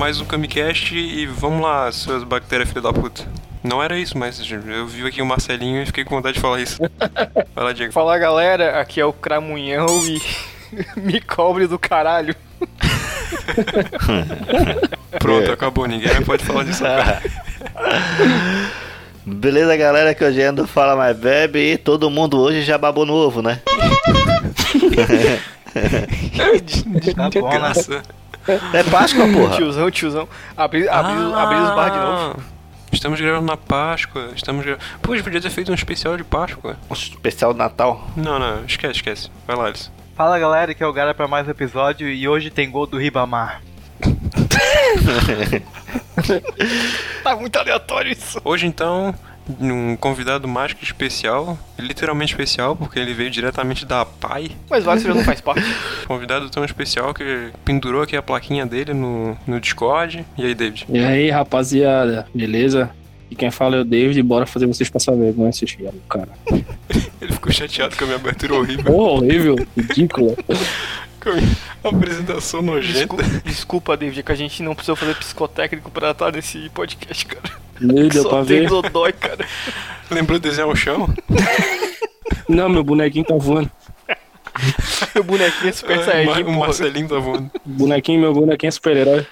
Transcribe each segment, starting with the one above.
Mais um Camicast e vamos lá, suas bactérias filha da puta. Não era isso, mas eu vi aqui o Marcelinho e fiquei com vontade de falar isso. Vai lá, Diego. Fala galera, aqui é o Cramunhão e me cobre do caralho. Pronto, acabou, ninguém pode falar disso agora. Beleza, galera, que hoje é do Fala Mais Bebe e todo mundo hoje já babou no ovo, né? Tá bom, né? Graça. É Páscoa, porra. Tiozão, tiozão. Abri, abri, abri os bar de novo. Ah, Estamos gravando na Páscoa, estamos gravando... Gente podia ter feito um especial de Páscoa. Um especial de Natal. Não, não, esquece, esquece. Vai lá, Alisson. Fala galera, que é o Gara pra mais um episódio e hoje tem gol do Ribamar. Tá muito aleatório isso. Hoje, então, um convidado mais que especial, literalmente especial, porque ele veio diretamente da PAI. Mas vale, você já não faz parte. Convidado tão especial que pendurou aqui a plaquinha dele no, no Discord. E aí, David? E aí, rapaziada, beleza? E quem fala é o David, bora fazer vocês passar vergonha, esses filhos, cara. Ele ficou chateado com a minha abertura horrível, Porra, horrível, ridícula. apresentação nojenta. Desculpa, desculpa, David, é que a gente não precisou fazer psicotécnico pra estar nesse podcast, cara. Meu, deu Só pra tem ver? dodói, cara. Lembrou de desenhar o chão? Não, meu bonequinho tá voando. O bonequinho é super É, saiyajin, o. Marcelinho tá voando. Bonequinho, meu bonequinho é super-herói.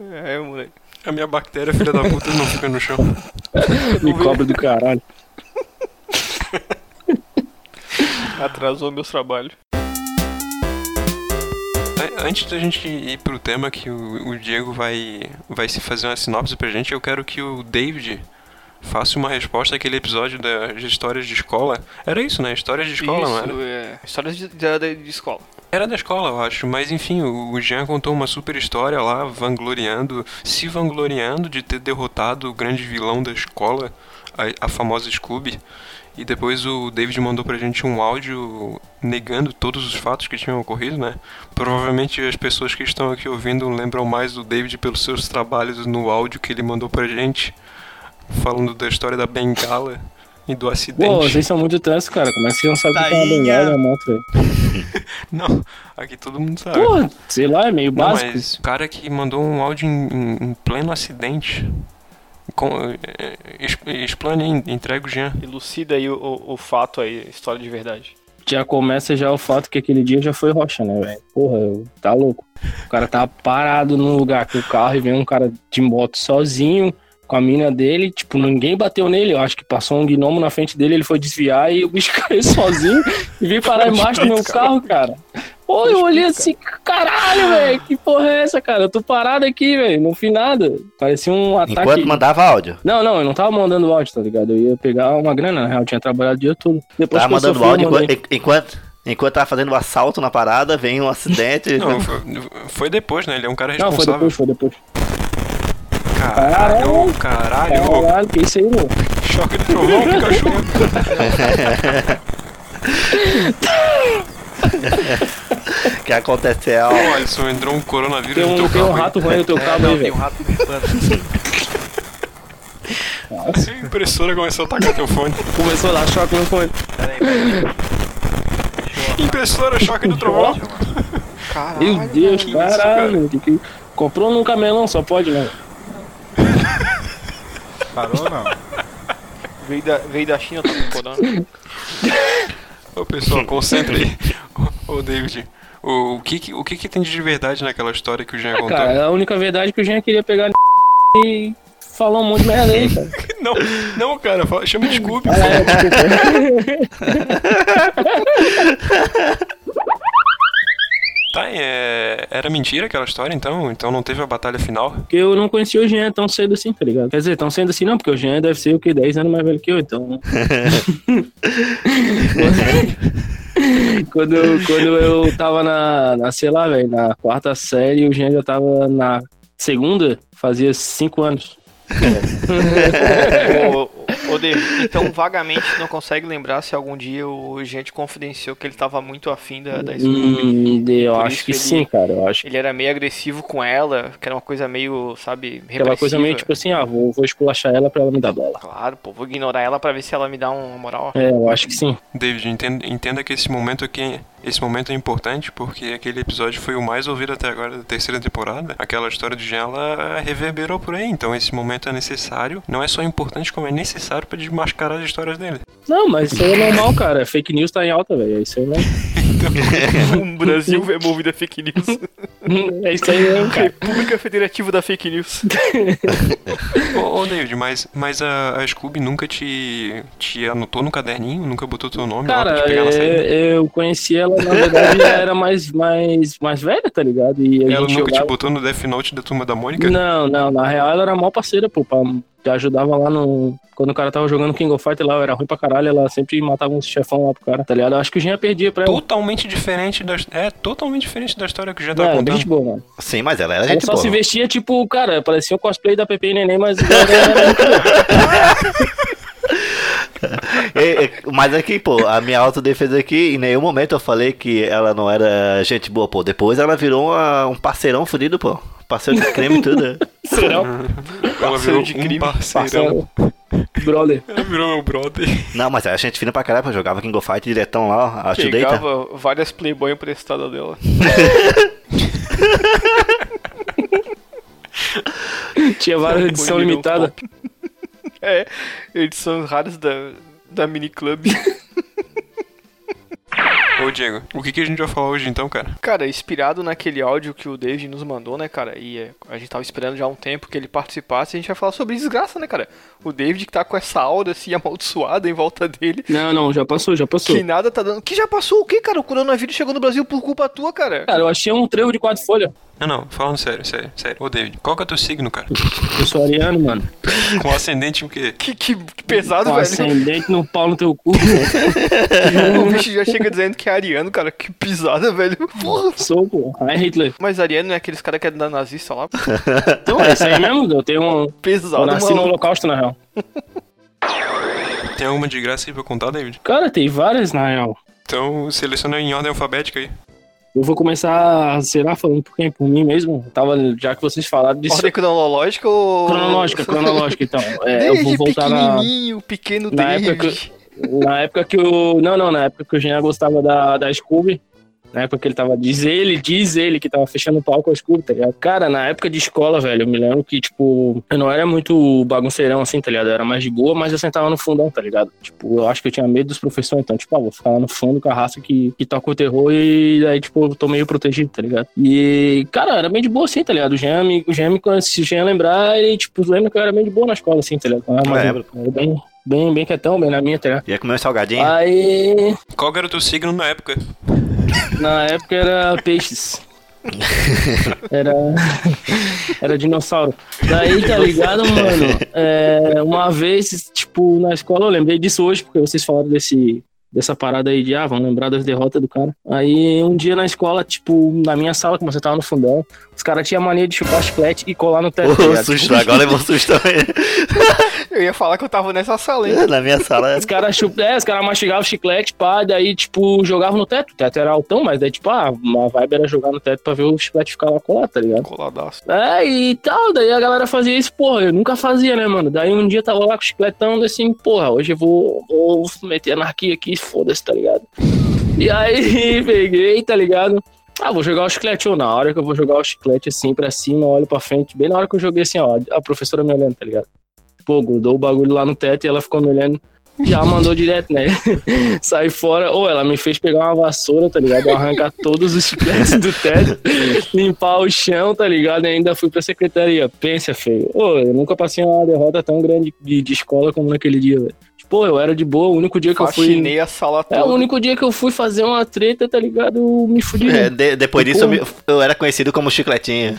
É, moleque. A minha bactéria, filha da puta, não fica no chão. Me cobra do caralho. Atrasou meus trabalhos. Antes da gente ir pro tema que o, o Diego vai, vai se fazer uma sinopse pra gente, eu quero que o David faça uma resposta àquele episódio das histórias de escola. Era isso, né? Histórias de escola, não era? Isso, é. Histórias de, de, de escola. Era da escola, eu acho. Mas enfim, o o Jean contou uma super história lá, vangloriando, se vangloriando de ter derrotado o grande vilão da escola, a, a famosa Scooby. E depois o David mandou pra gente um áudio negando todos os fatos que tinham ocorrido, né? Provavelmente as pessoas que estão aqui ouvindo lembram mais do David pelos seus trabalhos no áudio que ele mandou pra gente, falando da história da bengala e do acidente. Pô, vocês são muito tensos, cara. Como é que vocês não sabem o que é uma bengala uma moto, velho? Não, aqui todo mundo sabe. Pô, sei lá, é meio Não, básico. mas o cara que mandou um áudio em- em pleno acidente. Com, es- explane entrega o Jean. Elucida aí o, o, o fato aí, a história de verdade. Já começa já o fato que aquele dia já foi rocha, né, velho? Porra, tá louco. O cara tá parado no lugar com o carro e vem um cara de moto sozinho com a mina dele. Tipo, ninguém bateu nele. Eu acho que passou um gnomo na frente dele, ele foi desviar e o bicho caiu sozinho e veio parar embaixo do meu carro, cara. Pô, eu olhei assim, caralho, velho, que porra é essa, cara? Eu tô parado aqui, velho, não fiz nada. Parecia um ataque. Enquanto mandava áudio. Não, não, eu não tava mandando áudio, tá ligado? Eu ia pegar uma grana, na real, eu tinha trabalhado o dia todo. Depois Tava mandando sofri, áudio mandei. enquanto, enquanto, enquanto tava fazendo o assalto na parada, vem um acidente. Não, foi, foi depois, né? Ele é um cara Não, foi responsável. depois, foi depois. Caralho, caralho. Caralho, que isso aí, meu? Choque de trovão, Pikachu. O que aconteceu? Ó, Alisson, entrou um coronavírus Tem no teu um, tem um carro. aí. rato roendo no teu É, cabo não, aí, tem um rato limpando. Nossa, A impressora começou a atacar teu fone. começou a dar choque no fone. Peraí, peraí. Impressora, choque do trovão. Caralho. Meu Deus, que isso, caralho. que que- Comprou num camelão, só pode, né? Parou ou não? Veio da, veio da China, tá corona. Ô, pessoal, concentra aí. Ô, David, o, o, que, o que, que tem de verdade naquela história que o Jean contou? Cara, a única verdade é que o Jean queria pegar e falou um monte de merda aí, cara. Não, não, cara, fala- chama de Scooby. Ah, é. Tá, é, era mentira aquela história, então? Então não teve a batalha final? Porque eu não conhecia o Jean tão cedo assim, tá ligado? Quer dizer, tão cedo assim não, porque o Jean deve ser o que? 10 anos mais velho que eu, então. quando, eu- quando eu tava na, na sei lá, velho, na quarta série, o Jean já tava na segunda, fazia 5 anos. ô, David, então vagamente não consegue lembrar se algum dia o gente confidenciou que ele tava muito afim da, da Scooby. Hum, eu Por acho que ele- sim, cara. Eu acho que Ele era meio agressivo com ela, que era uma coisa meio, sabe, aquela coisa meio repressiva. tipo assim, ah, vou, vou esculachar ela pra ela me dar bola. Claro, pô, vou ignorar ela pra ver se ela me dá uma moral. É, eu acho que sim. David, entenda, entenda que esse momento aqui, esse momento é importante porque aquele episódio foi o mais ouvido até agora da terceira temporada. Aquela história do Jean, ela reverberou por aí. Então esse momento é necessário. Não é só importante, como é necessário pra desmascarar as histórias dele. Não, mas isso aí é normal, cara. Fake news tá em alta, velho. É isso aí mesmo. o Brasil é movido a fake news. É isso aí mesmo, cara. República Federativa da Fake News. Ô, ô David, mas, mas a, a Scooby nunca te, te anotou no caderninho? Nunca botou teu nome lá pra Cara, te pegar na saída? é, eu conheci ela, na verdade, ela era mais, mais, mais velha, tá ligado? E a Ela gente nunca te jogava... botou no Death Note da turma da Mônica? Não, não, na real ela era mó parceira, pô, pra, ajudava lá no... Quando o cara tava jogando King of Fighter lá, eu era ruim pra caralho, ela sempre matava uns chefão lá pro cara, tá ligado? Eu acho que o Jean perdia pra ela. Totalmente diferente da, é, totalmente diferente da história que o Jean É, contando. de boa, mano. Sim, mas ela era Ela gente só boa. se vestia tipo, cara, parecia um cosplay da Pepe e Neném, mas É, é, mas aqui, pô, a minha autodefesa aqui, em nenhum momento eu falei que ela não era gente boa, pô. Depois ela virou uma- um parceirão fudido, pô. Parceiro de creme e tudo. né? serão. Ela virou de um crime. parceirão. Brother. Ela virou meu brother. Não, mas a gente fina pra caralho, pô. Jogava King of Fight diretão lá, a. Pegava várias Playboy emprestadas dela. Tinha várias edição limitada. É, edições raras da, da Mini Club. Ô Diego, o que, que a gente vai falar hoje então, cara? Cara, inspirado naquele áudio que o David nos mandou, né, cara? E é, a gente tava esperando já há um tempo que ele participasse. A gente vai falar sobre desgraça, né, cara? O David que tá com essa aura assim amaldiçoada em volta dele. Não, não, já passou, já passou. Que nada tá dando. Que já passou o quê, cara? O coronavírus chegou no Brasil por culpa tua, cara. Cara, eu achei um trevo de quatro folhas. Não, não, falando sério, sério, sério. Ô David, qual que é o teu signo, cara? Eu sou ariano, mano. Com ascendente o quê? Que, que, que pesado, Com velho. ascendente no pau no teu cu. velho. O bicho já chega dizendo que é ariano, cara. Que pisada, velho. Porra. Sou, pô. Ai, Hitler. Mas ariano não é aqueles caras que é da nazista lá? Então, é isso aí mesmo. Eu tenho um. Pesado, Eu nasci no mano. holocausto, na real. Tem alguma de graça aí pra contar, David? Cara, tem várias, na real. Então seleciona em ordem alfabética aí. Eu vou começar, será, falando por quem? Por mim mesmo? Tava, já que vocês falaram disso. Ordem cronológica ou... Cronológica, cronológica, então. É, eu vou voltar na, pequeno na David. época na época que o. Não, não, na época que o Jean gostava da, da Scooby. Na época que ele tava. Diz ele, diz ele que tava fechando o pau com a Scooby, tá ligado? Cara, na época de escola, velho, eu me lembro que, tipo, eu não era muito bagunceirão assim, tá ligado? Eu era mais de boa, mas eu sentava no fundão, tá ligado? Tipo, eu acho que eu tinha medo dos professores, então, tipo, ah, vou ficar lá no fundo com a raça que, que toca o terror e aí, tipo, eu tô meio protegido, tá ligado? E, cara, era bem de boa assim, tá ligado? O Jean, me- o Jean, se o Jean lembrar, ele, tipo, lembra que eu era bem de boa na escola, assim, tá ligado? Eu era mais- Lembro. eu era bem, bem, bem quietão, bem na minha, tá ligado? Ia comer um salgadinho. Aí, Qual que era o teu signo na época? Na época era peixes. Era. Era dinossauro. Daí, tá ligado, mano? É, uma vez, tipo, na escola, eu lembrei disso hoje, porque vocês falaram desse. Dessa parada aí de, ah, vamos lembrar das derrotas do cara. Aí, um dia na escola, tipo, na minha sala, como você tava no fundão, os caras tinham mania de chupar chiclete e colar no teto. tá Ô, ligado? susto, agora levou susto também. Eu ia falar que eu tava nessa sala, hein? Na minha sala. Os caras chup... é, os caras mastigavam chiclete, pá, daí, tipo, jogavam no teto. O teto era altão, mas daí, tipo, ah, uma vibe era jogar no teto pra ver o chiclete ficar lá colado, tá ligado? Coladaço. É, e tal, daí a galera fazia isso, porra, eu nunca fazia, né, mano? Daí um dia eu tava lá com o chicletão, assim, porra, hoje eu vou, vou meter anarquia aqui, foda-se, tá ligado? E aí, peguei, tá ligado? Ah, vou jogar o chiclete, ou na hora que eu vou jogar o chiclete assim pra cima, olho pra frente, bem na hora que eu joguei assim, ó, a professora me olhando, tá ligado? Pô, grudou o bagulho lá no teto e ela ficou me olhando, já mandou direto, né? Saí fora, ou ela me fez pegar uma vassoura, tá ligado? Arrancar todos os chicletes do teto, limpar o chão, tá ligado? E ainda fui pra secretaria. Pensa, feio. Ô, eu nunca passei uma derrota tão grande de, de escola como naquele dia, velho. Pô, eu era de boa, o único dia que eu fui. Faxinei a sala toda. É, o único dia que eu fui fazer uma treta, tá ligado? Eu me fudi. É, de- depois disso eu, me- eu era conhecido como chicletinho.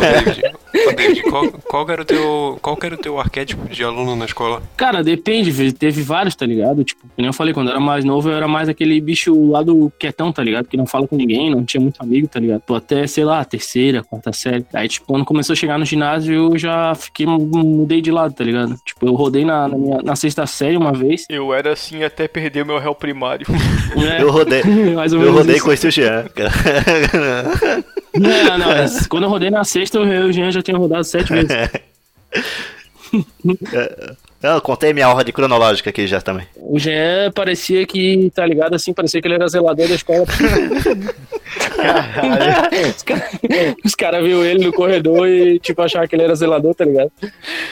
David, Ô, David, qual, qual, era o teu, qual que era o teu arquétipo de aluno na escola? Cara, depende, teve vários, tá ligado? Tipo, como eu falei, quando eu era mais novo, eu era mais aquele bicho lá do quietão, tá ligado? Que não fala com ninguém, não tinha muito amigo, tá ligado? Pô, até, sei lá, terceira, quarta série. Aí, tipo, quando começou a chegar no ginásio, eu já fiquei, mudei de lado, tá ligado? Tipo, eu rodei na, na, minha, na sexta série uma vez. Eu era assim até perder o meu réu primário. É, Eu rodei. mais ou Eu rodei isso. com esse Jean, cara. Não, não, mas quando eu rodei na sexta, eu o Jean já tinha rodado sete vezes. Eu contei minha ordem cronológica aqui já também. O Jean parecia que, tá ligado assim, parecia que ele era zelador da escola. Os caras cara viu ele no corredor e, tipo, achavam que ele era zelador, tá ligado?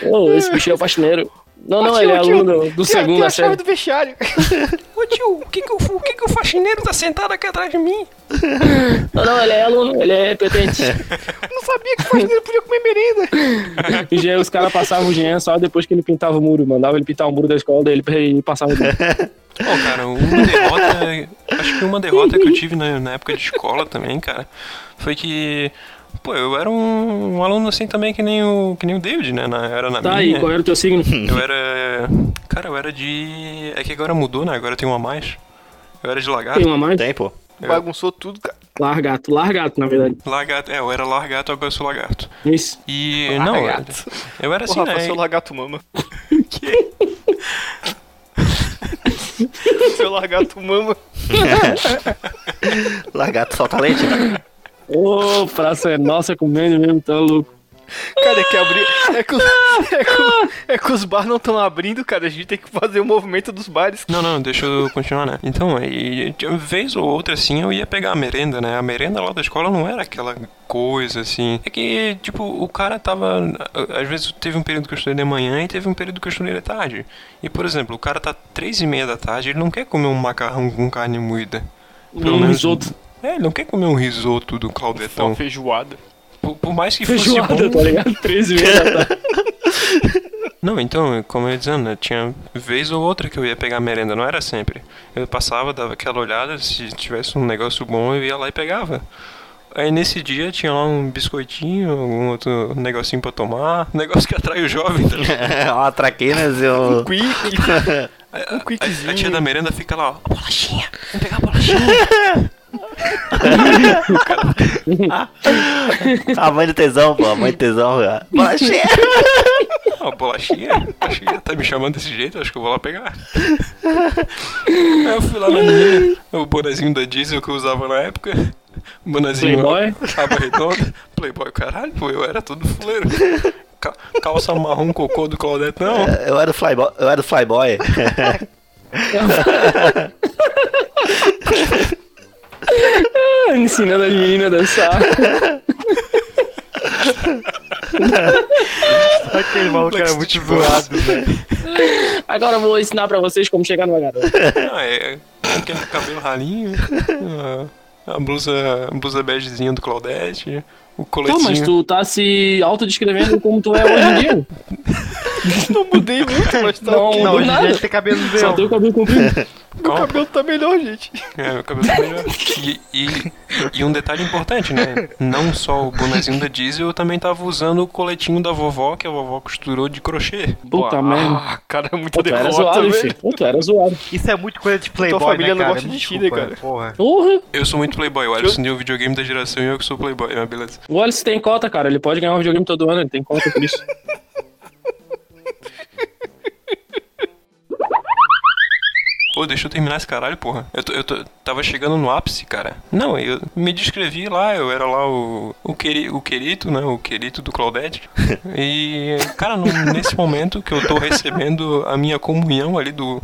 Ô, esse bicho é o faxineiro. Não, não, tio, ele é tio, aluno do Tem- tem segundo a a chave série. do vestiário. Ô tio, o que que, o, o que que o faxineiro tá sentado aqui atrás de mim? Não, não, ele é aluno, ele é repetente. Não sabia que o faxineiro podia comer merenda. E Jean, os caras passavam o Jean só depois que ele pintava o muro. Mandava ele pintar o muro da escola dele pra ele passar o muro. Pô, cara, uma derrota. Acho que uma derrota que eu tive na, na época de escola também, cara, foi que. Pô, eu era um, um aluno assim também que nem o, que nem o David, né? Na, era na Tá aí, minha. qual era o teu signo? Eu era. Cara, eu era de. É que agora mudou, né? Agora tem uma a mais. Eu era de Tem lagarto. uma mais? Tem, pô. Bagunçou tudo, cara. Largato, largato, na verdade. Lagarto, é, eu era largato, agora eu sou lagarto. Isso. E. Não, eu, Largato. eu era assim, Porra, né? seu lagarto mama. seu lagarto mama. Lagarto solta leite. cara. Ô, praça é nossa comendo mesmo, tá louco. Cara, é que abrir. É que, os, é, que, é que os bar não estão abrindo, cara. A gente tem que fazer o movimento dos bares. Não, não, deixa eu continuar, né? Então, aí, de vez ou outra, assim, eu ia pegar a merenda, né? A merenda lá da escola não era aquela coisa, assim. É que, tipo, o cara tava... Às vezes teve um período que eu estudei de manhã e teve um período que eu estudei de tarde. E, por exemplo, o cara tá três e meia da tarde, ele não quer comer um macarrão com carne moída. Um risoto. É, ele não quer comer um risoto do Uma Claudetão. feijoada. Por, por mais que fosse Feijoada, bom... tá ligado? 13 vezes da tarde. Não, então, como eu ia dizendo, né, tinha vez ou outra que eu ia pegar merenda, não era sempre. Eu passava, dava aquela olhada, se tivesse um negócio bom eu ia lá e pegava. Aí nesse dia tinha lá um biscoitinho, algum outro negocinho pra tomar, um negócio que atrai o jovem, tá ligado? Uma traquinas e um. Quick. Aí, Um a- quickzinho. a, tia da merenda fica lá, ó, a bolachinha, vamos pegar a bolachinha. A mãe do tesão, pô. A mãe do tesão, cara. Bolachinha. Ó, bolachinha, acho que já tá me chamando desse jeito, acho que eu vou lá pegar. Aí eu fui lá na minha, o bonezinho da diesel que eu usava na época, bonezinho Playboy. aba redonda, playboy, caralho, pô, eu era todo fuleiro. Ca- Calça marrom cocô do Claudetão. Eu era o flyboy. Eu era o flyboy. Ensinando as meninas a dançar. Aquele maluco era muito zoado, velho. Agora eu vou ensinar pra vocês como chegar numa garota. Ah, é, aquele cabelo ralinho, a, a blusa, a blusa begezinha do Claudete, o Pô, coletinho. mas tu tá se autodescrevendo como tu é hoje em dia. Não mudei muito, mas tá Não, ok. Não, hoje em dia nada. a gente tem cabelo Só zero. tem o cabelo comprido. Meu Calma. cabelo tá melhor, gente. É, meu cabelo tá melhor. E, e, e um detalhe importante, né? Não só o bonezinho da Diesel, eu também tava usando o coletinho da vovó, que a vovó costurou de crochê. Puta Ah, merda. cara, é muito tu era derrota, zoado, velho. tu era zoado. Isso é muito coisa de playboy, família né, não cara? gosta de Me ti, desculpa, cara? Porra. Porra. Eu sou muito playboy, o Alisson é o videogame da geração e eu que sou playboy, mas beleza. O Wallace tem cota, cara. Ele pode ganhar um videogame todo ano. Ele tem cota por isso. Pô, deixa eu terminar esse caralho, porra. Eu, tô- eu tô- tava chegando no ápice, cara. Não, eu me descrevi lá, eu era lá o, o, queri, o querito, né? O querito do Claudete. E, cara, no- nesse momento que eu tô recebendo a minha comunhão ali do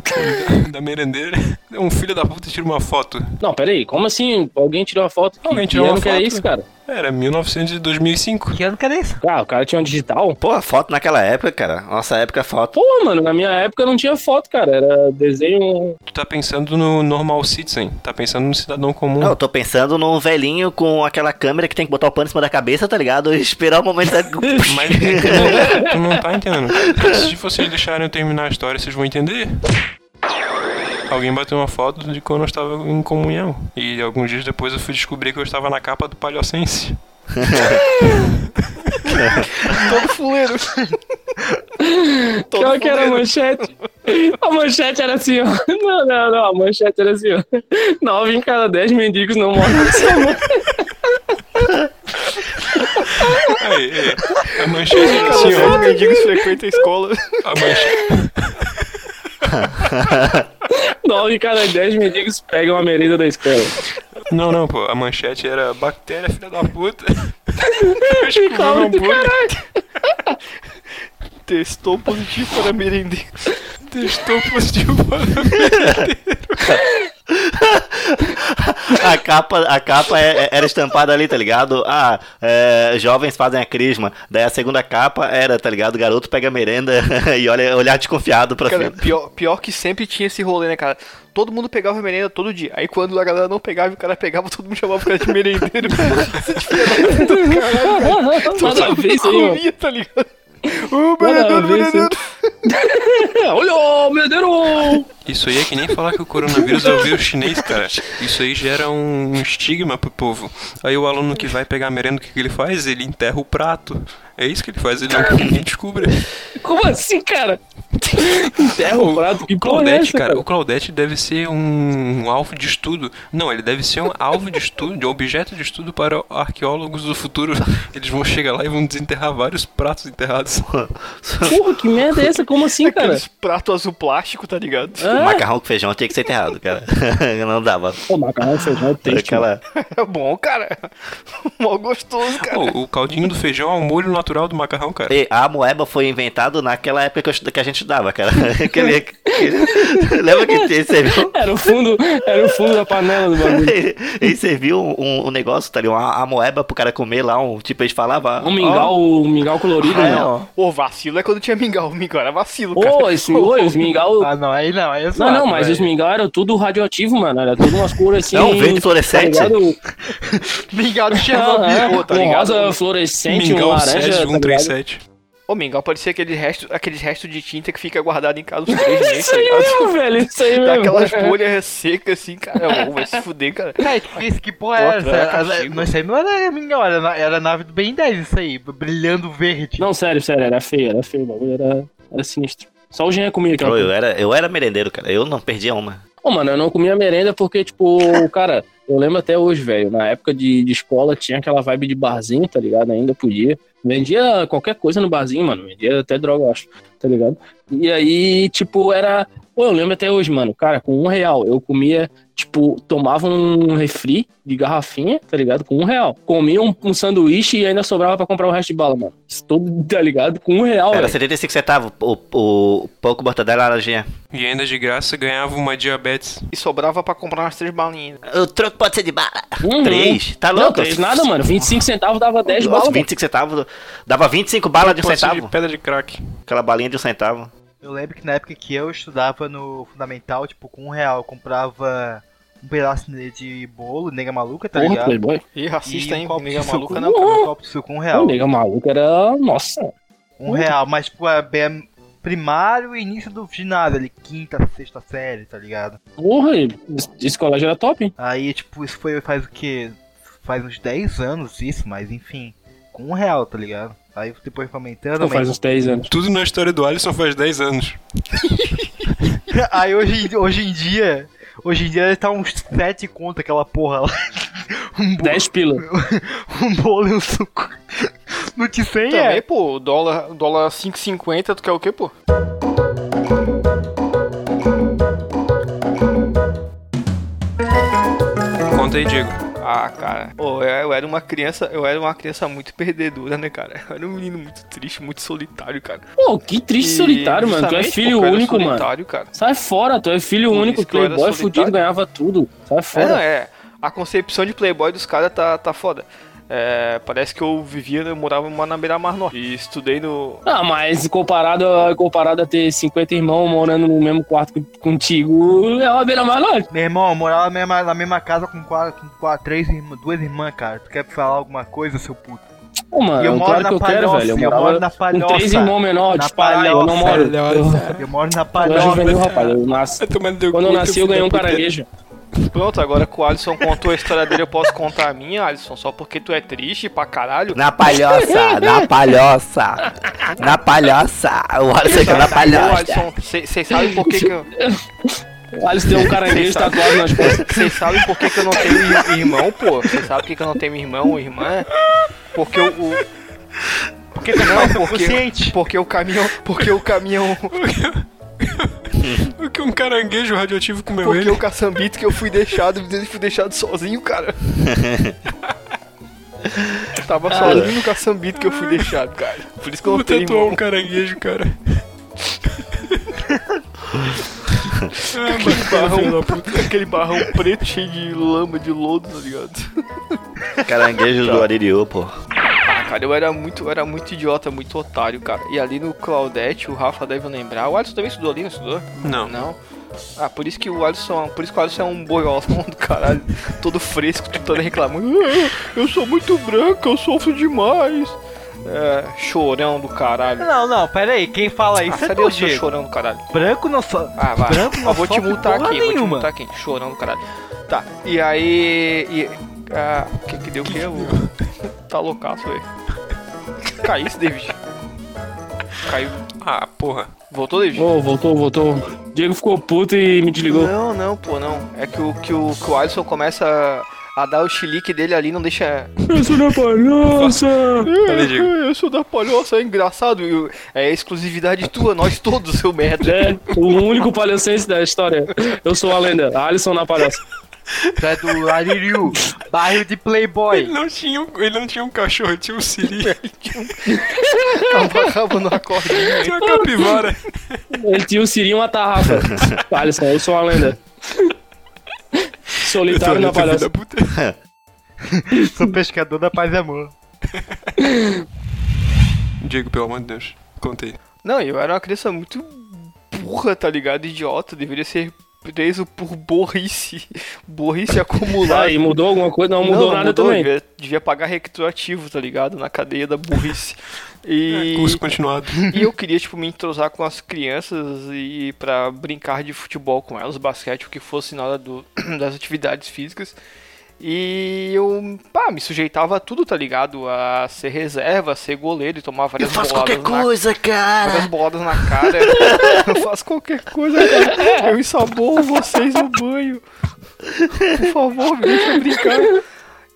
da, da merendeira, um filho da puta tira uma foto. Não, peraí. Como assim? Alguém tirou uma foto? Alguém Que tirou uma ano que foto? isso, cara? Era 1900 e 2005. Que ano que era isso? Ah, o cara tinha um digital? Pô, foto naquela época, cara. Nossa época, foto. Pô, mano, na minha época não tinha foto, cara. Era desenho. Tu tá pensando no normal citizen, tá pensando no cidadão comum. Não, eu tô pensando num velhinho com aquela câmera que tem que botar o pano em cima da cabeça, tá ligado? E esperar o momento da... Mas é tu não, tu não tá entendendo. Se vocês deixarem eu terminar a história, vocês vão entender. Alguém bateu uma foto de quando eu estava em comunhão. E alguns dias depois eu fui descobrir que eu estava na capa do Palhocense. Todo fuleiro. Todo Qual que era a manchete? A manchete era assim, ó. Não, não, não. A manchete era assim, ó. Nove em cada dez mendigos não morrem de sua mãe. Aí, aí, a manchete era assim, ó. mendigos frequentam a escola. A manchete... Nove cada dez mendigos pegam a merenda da escola. Não, não, pô. A manchete era bactéria, filha da puta. Calma do caralho. Testou positivo para merendeiro. Testou positivo para A capa, a capa é- é- era estampada ali, tá ligado? Ah, é, jovens fazem a crisma. Daí a segunda capa era, tá ligado? Garoto pega merenda e olha, olhar desconfiado pra Cara, frente. pior, pior que sempre tinha esse rolê, né, cara? Todo mundo pegava merenda todo dia. Aí quando a galera não pegava e o cara pegava, todo mundo chamava o cara de merendeiro. Caralho, cara. Nada a ver isso aí, mano. Comia, tá ligado? A merendeiro, merendeiro. Olha, ô, merdeiro! Isso aí é que nem falar que o coronavírus é o vírus chinês, cara. Isso aí gera um estigma pro povo. Aí o aluno que vai pegar a merenda, o que, que ele faz? Ele enterra o prato. É isso que ele faz, ele não que ninguém descubra. Como assim, cara? Enterra o prato, que é Claudete, essa, cara, o Claudete deve ser um, um alvo de estudo. Não, ele deve ser um alvo de estudo, de objeto de estudo para arqueólogos do futuro. Eles vão chegar lá e vão desenterrar vários pratos enterrados. Porra, que merda é essa? Como assim, cara? Aqueles pratos azul plástico, tá ligado? Ah, Macarrão com feijão tinha que ser enterrado, cara. não dava. Pô, macarrão e feijão é triste. Aquela... É bom, cara. Mó gostoso, cara. Pô, o caldinho do feijão é o molho natural do macarrão, cara. E a moeba foi inventado naquela época que, eu estu- que a gente estudava, cara. Aquele, aquele- Lembra que ele serviu, Era o fundo, era o fundo da panela do bagulho. ele, ele serviu um, um negócio, tá ligado? Uma, a moeba pro cara comer lá, um tipo, eles falavam. Um mingau, um mingau colorido, ó, né? ó. Ô, vacilo é quando tinha mingau. Mingau era vacilo, cara. Ô, esse, oi, os mingau... Ah, não, aí não, aí é Não, não, mas velho. os mingau eram tudo radioativo, mano. Era tudo umas cores assim. Não, verde fluorescente. Tá ligado? Mingau de Chernobyl, é. tá um ligado? rosa fluorescente, um Mingau laranja. tá SES ligado? 137. Ô, mingau parecia aqueles restos, aqueles restos de tinta que fica guardado em casa os três meses, Isso tá aí mesmo, velho. Isso aí mesmo. aquelas folhas secas assim, cara. Vai se fuder, cara. Cara, que, isso, que porra Pô, é essa? é Era-. Mas isso aí não era mingau, era, era a nave do Ben 10, isso aí, brilhando verde. Não, sério, sério. Era feio, era feio. O bagulho era, era sinistro. Só o Jean comia aquela Pô, eu, era, eu era merendeiro, cara. Eu não perdia uma. Ô, mano, eu não comia merenda porque, tipo, cara, eu lembro até hoje, velho. Na época de, de escola tinha aquela vibe de barzinho, tá ligado? Ainda podia. Vendia qualquer coisa no barzinho, mano. Vendia até droga, acho, tá ligado? E aí, tipo, era. Pô, eu lembro até hoje, mano. Cara, com um real eu comia, tipo, tomava um refri de garrafinha, tá ligado? Com um real. Comia um, um sanduíche e ainda sobrava pra comprar o resto de bala, mano. Isso todo, tá ligado? Com um real, Era velho. 75 centavos o, o pouco mortadela e laranjinha. E ainda de graça ganhava uma diabetes. E sobrava pra comprar umas três balinhas. O troco pode ser de bala. Uhum. Três? Tá Não, louco? três nada, mano. 25 centavos dava 10 Nossa, balas. mano. 25 centavos. Dava 25 balas de um centavo. de pedra de crack. Aquela balinha de um centavo. Eu lembro que na época que eu estudava no Fundamental, tipo, com um real eu comprava um pedaço de bolo, nega maluca, tá Porra, ligado? Playboy. Racista, E um hein? de Nega maluca não, não. cara, um copo de suco, um O real. nega maluco era. Nossa. Um real, mas tipo, é bem primário e início do ginásio, ali, quinta, sexta série, tá ligado? Porra, esse- esse colégio era top, hein? Aí, tipo, isso foi faz o quê? Faz uns 10 anos isso, mas enfim. Com um real, tá ligado? Aí depois foi aumentando, Pô, faz uns 10 anos. Tudo na história do Alisson faz 10 anos. Aí hoje, hoje em dia. Hoje em dia tá uns 7 conto aquela porra lá. Um, bo 10 pila. um bolo e um suco. No te 100 Também, é. pô, dólar, dólar 5,50, tu quer o quê, pô? Conta aí, Diego. Ah, cara. Pô, eu, era uma criança, eu era uma criança muito perdedora, né, cara? Eu era um menino muito triste, muito solitário, cara. Pô, que triste E solitário, mano. Tu é filho era único, mano. cara. Sai fora, tu é filho Por único, playboy fudido, ganhava tudo. Sai É, não, fora. é. A concepção de playboy dos caras tá, tá foda. É, parece que eu vivia, eu morava na beira-mar norte. E estudei no... Ah, mas comparado, a- comparado a ter 50 irmãos morando no mesmo quarto contigo, é uma beira mais longe. Meu irmão, eu morava na mesma, na mesma casa com, quatro, com quatro, três irmãs, duas irmãs, cara. Tu quer falar alguma coisa, seu puto? Pô, mano, eu eu moro claro na que eu quero, Palhoça, velho. Eu eu moro na com Palhoça. três irmãos menores, disparado. Eu não moro. Palhoça. Eu, Eu moro na eu Palhoça. juvenil, rapaz. Eu nasci, teu quando eu nasci, eu ganhei um caranguejo. Pronto, agora que o Alisson contou a história dele, eu posso contar a minha, Alisson, só porque tu é triste pra caralho. Na palhoça, na palhoça, na palhoça. O Alisson tá na palhoça. Alisson, vocês sabem por que que eu... O Alisson tem um caranguejo tatuado nas costas. Vocês sabem por que, que eu não tenho ir- irmão, pô? Vocês sabem por que, que eu não tenho irmão ou irmã? Porque o. o- Porque tu não é porque, porque o caminhão. Porque o caminhão. O que um caranguejo radioativo comeu Porque ele? o caçambito que eu fui deixado, eu fui deixado sozinho, cara. Tava sozinho no caçambito que eu fui deixado, cara. Por isso que eu não tenho tatuar um caranguejo, cara. ah, Aquele barrão, aquele barrão preto cheio de lama, de lodo, tá ligado? Caranguejo do Aririu, pô. Ah, cara, eu era muito, eu era muito idiota, muito otário, cara. E ali no Claudete, o Rafa deve lembrar. O Alisson também estudou ali, não estudou? Não. Não. Ah, por isso que o Alisson, por isso que o Alisson é um boiolão do caralho, todo fresco, tentando reclamando. "Ah, Eu sou muito branco, eu sofro demais. É, chorão do caralho. Não, não, pera aí. Quem fala Ah, isso é cadê tu, o seu Diego. chorão do caralho? Branco não só. Ah, vai. Branco não Ó, vou te multar aqui, vou te nenhuma. multar aqui. Chorão do caralho. Tá, e aí. E, ah, o que que deu o que? O- Tá loucaço, velho. Caiu isso, David. Caiu. Ah, porra. Voltou, David? Ô, voltou, voltou. Diego ficou puto e me desligou. Não, não, pô, não. É que o, que o, que o Alisson começa a, dar o chilique dele ali, não deixa. Eu sou da palhoça! Diego. Eu sou da palhoça, é engraçado. e É exclusividade tua, nós todos, seu merda. É, o único palhocense da história. Eu sou a lenda, Alisson na palhoça. Tu é do Aririu, bairro de Playboy. Ele não tinha, um- ele não tinha um cachorro, ele tinha um siri. Amarrava no acordinho. tinha uma capivara. Ele tinha o Siri e uma tarrafa. Alisson, eu sou a lenda. Solitário na puta. Sou pescador da paz e amor. Diego, pelo amor de Deus. Contei. Não, eu era uma criança muito burra, tá ligado? Idiota, deveria ser preso por burrice. Burrice acumulada. Aí, mudou alguma coisa? Não, mudou nada mudou, também. Devia, devia pagar retroativo, tá ligado? Na cadeia da burrice. E, Curso continuado. e eu queria, tipo, me entrosar com as crianças e pra brincar de futebol com elas, basquete, o que fosse na hora do, das atividades físicas. E eu, pá, me sujeitava a tudo, tá ligado? A ser reserva, a ser goleiro e tomar várias boladas na coisa, cara. várias boladas na cara. eu faço qualquer coisa, cara. Eu ensaborro vocês no banho. Por favor, me deixa brincar.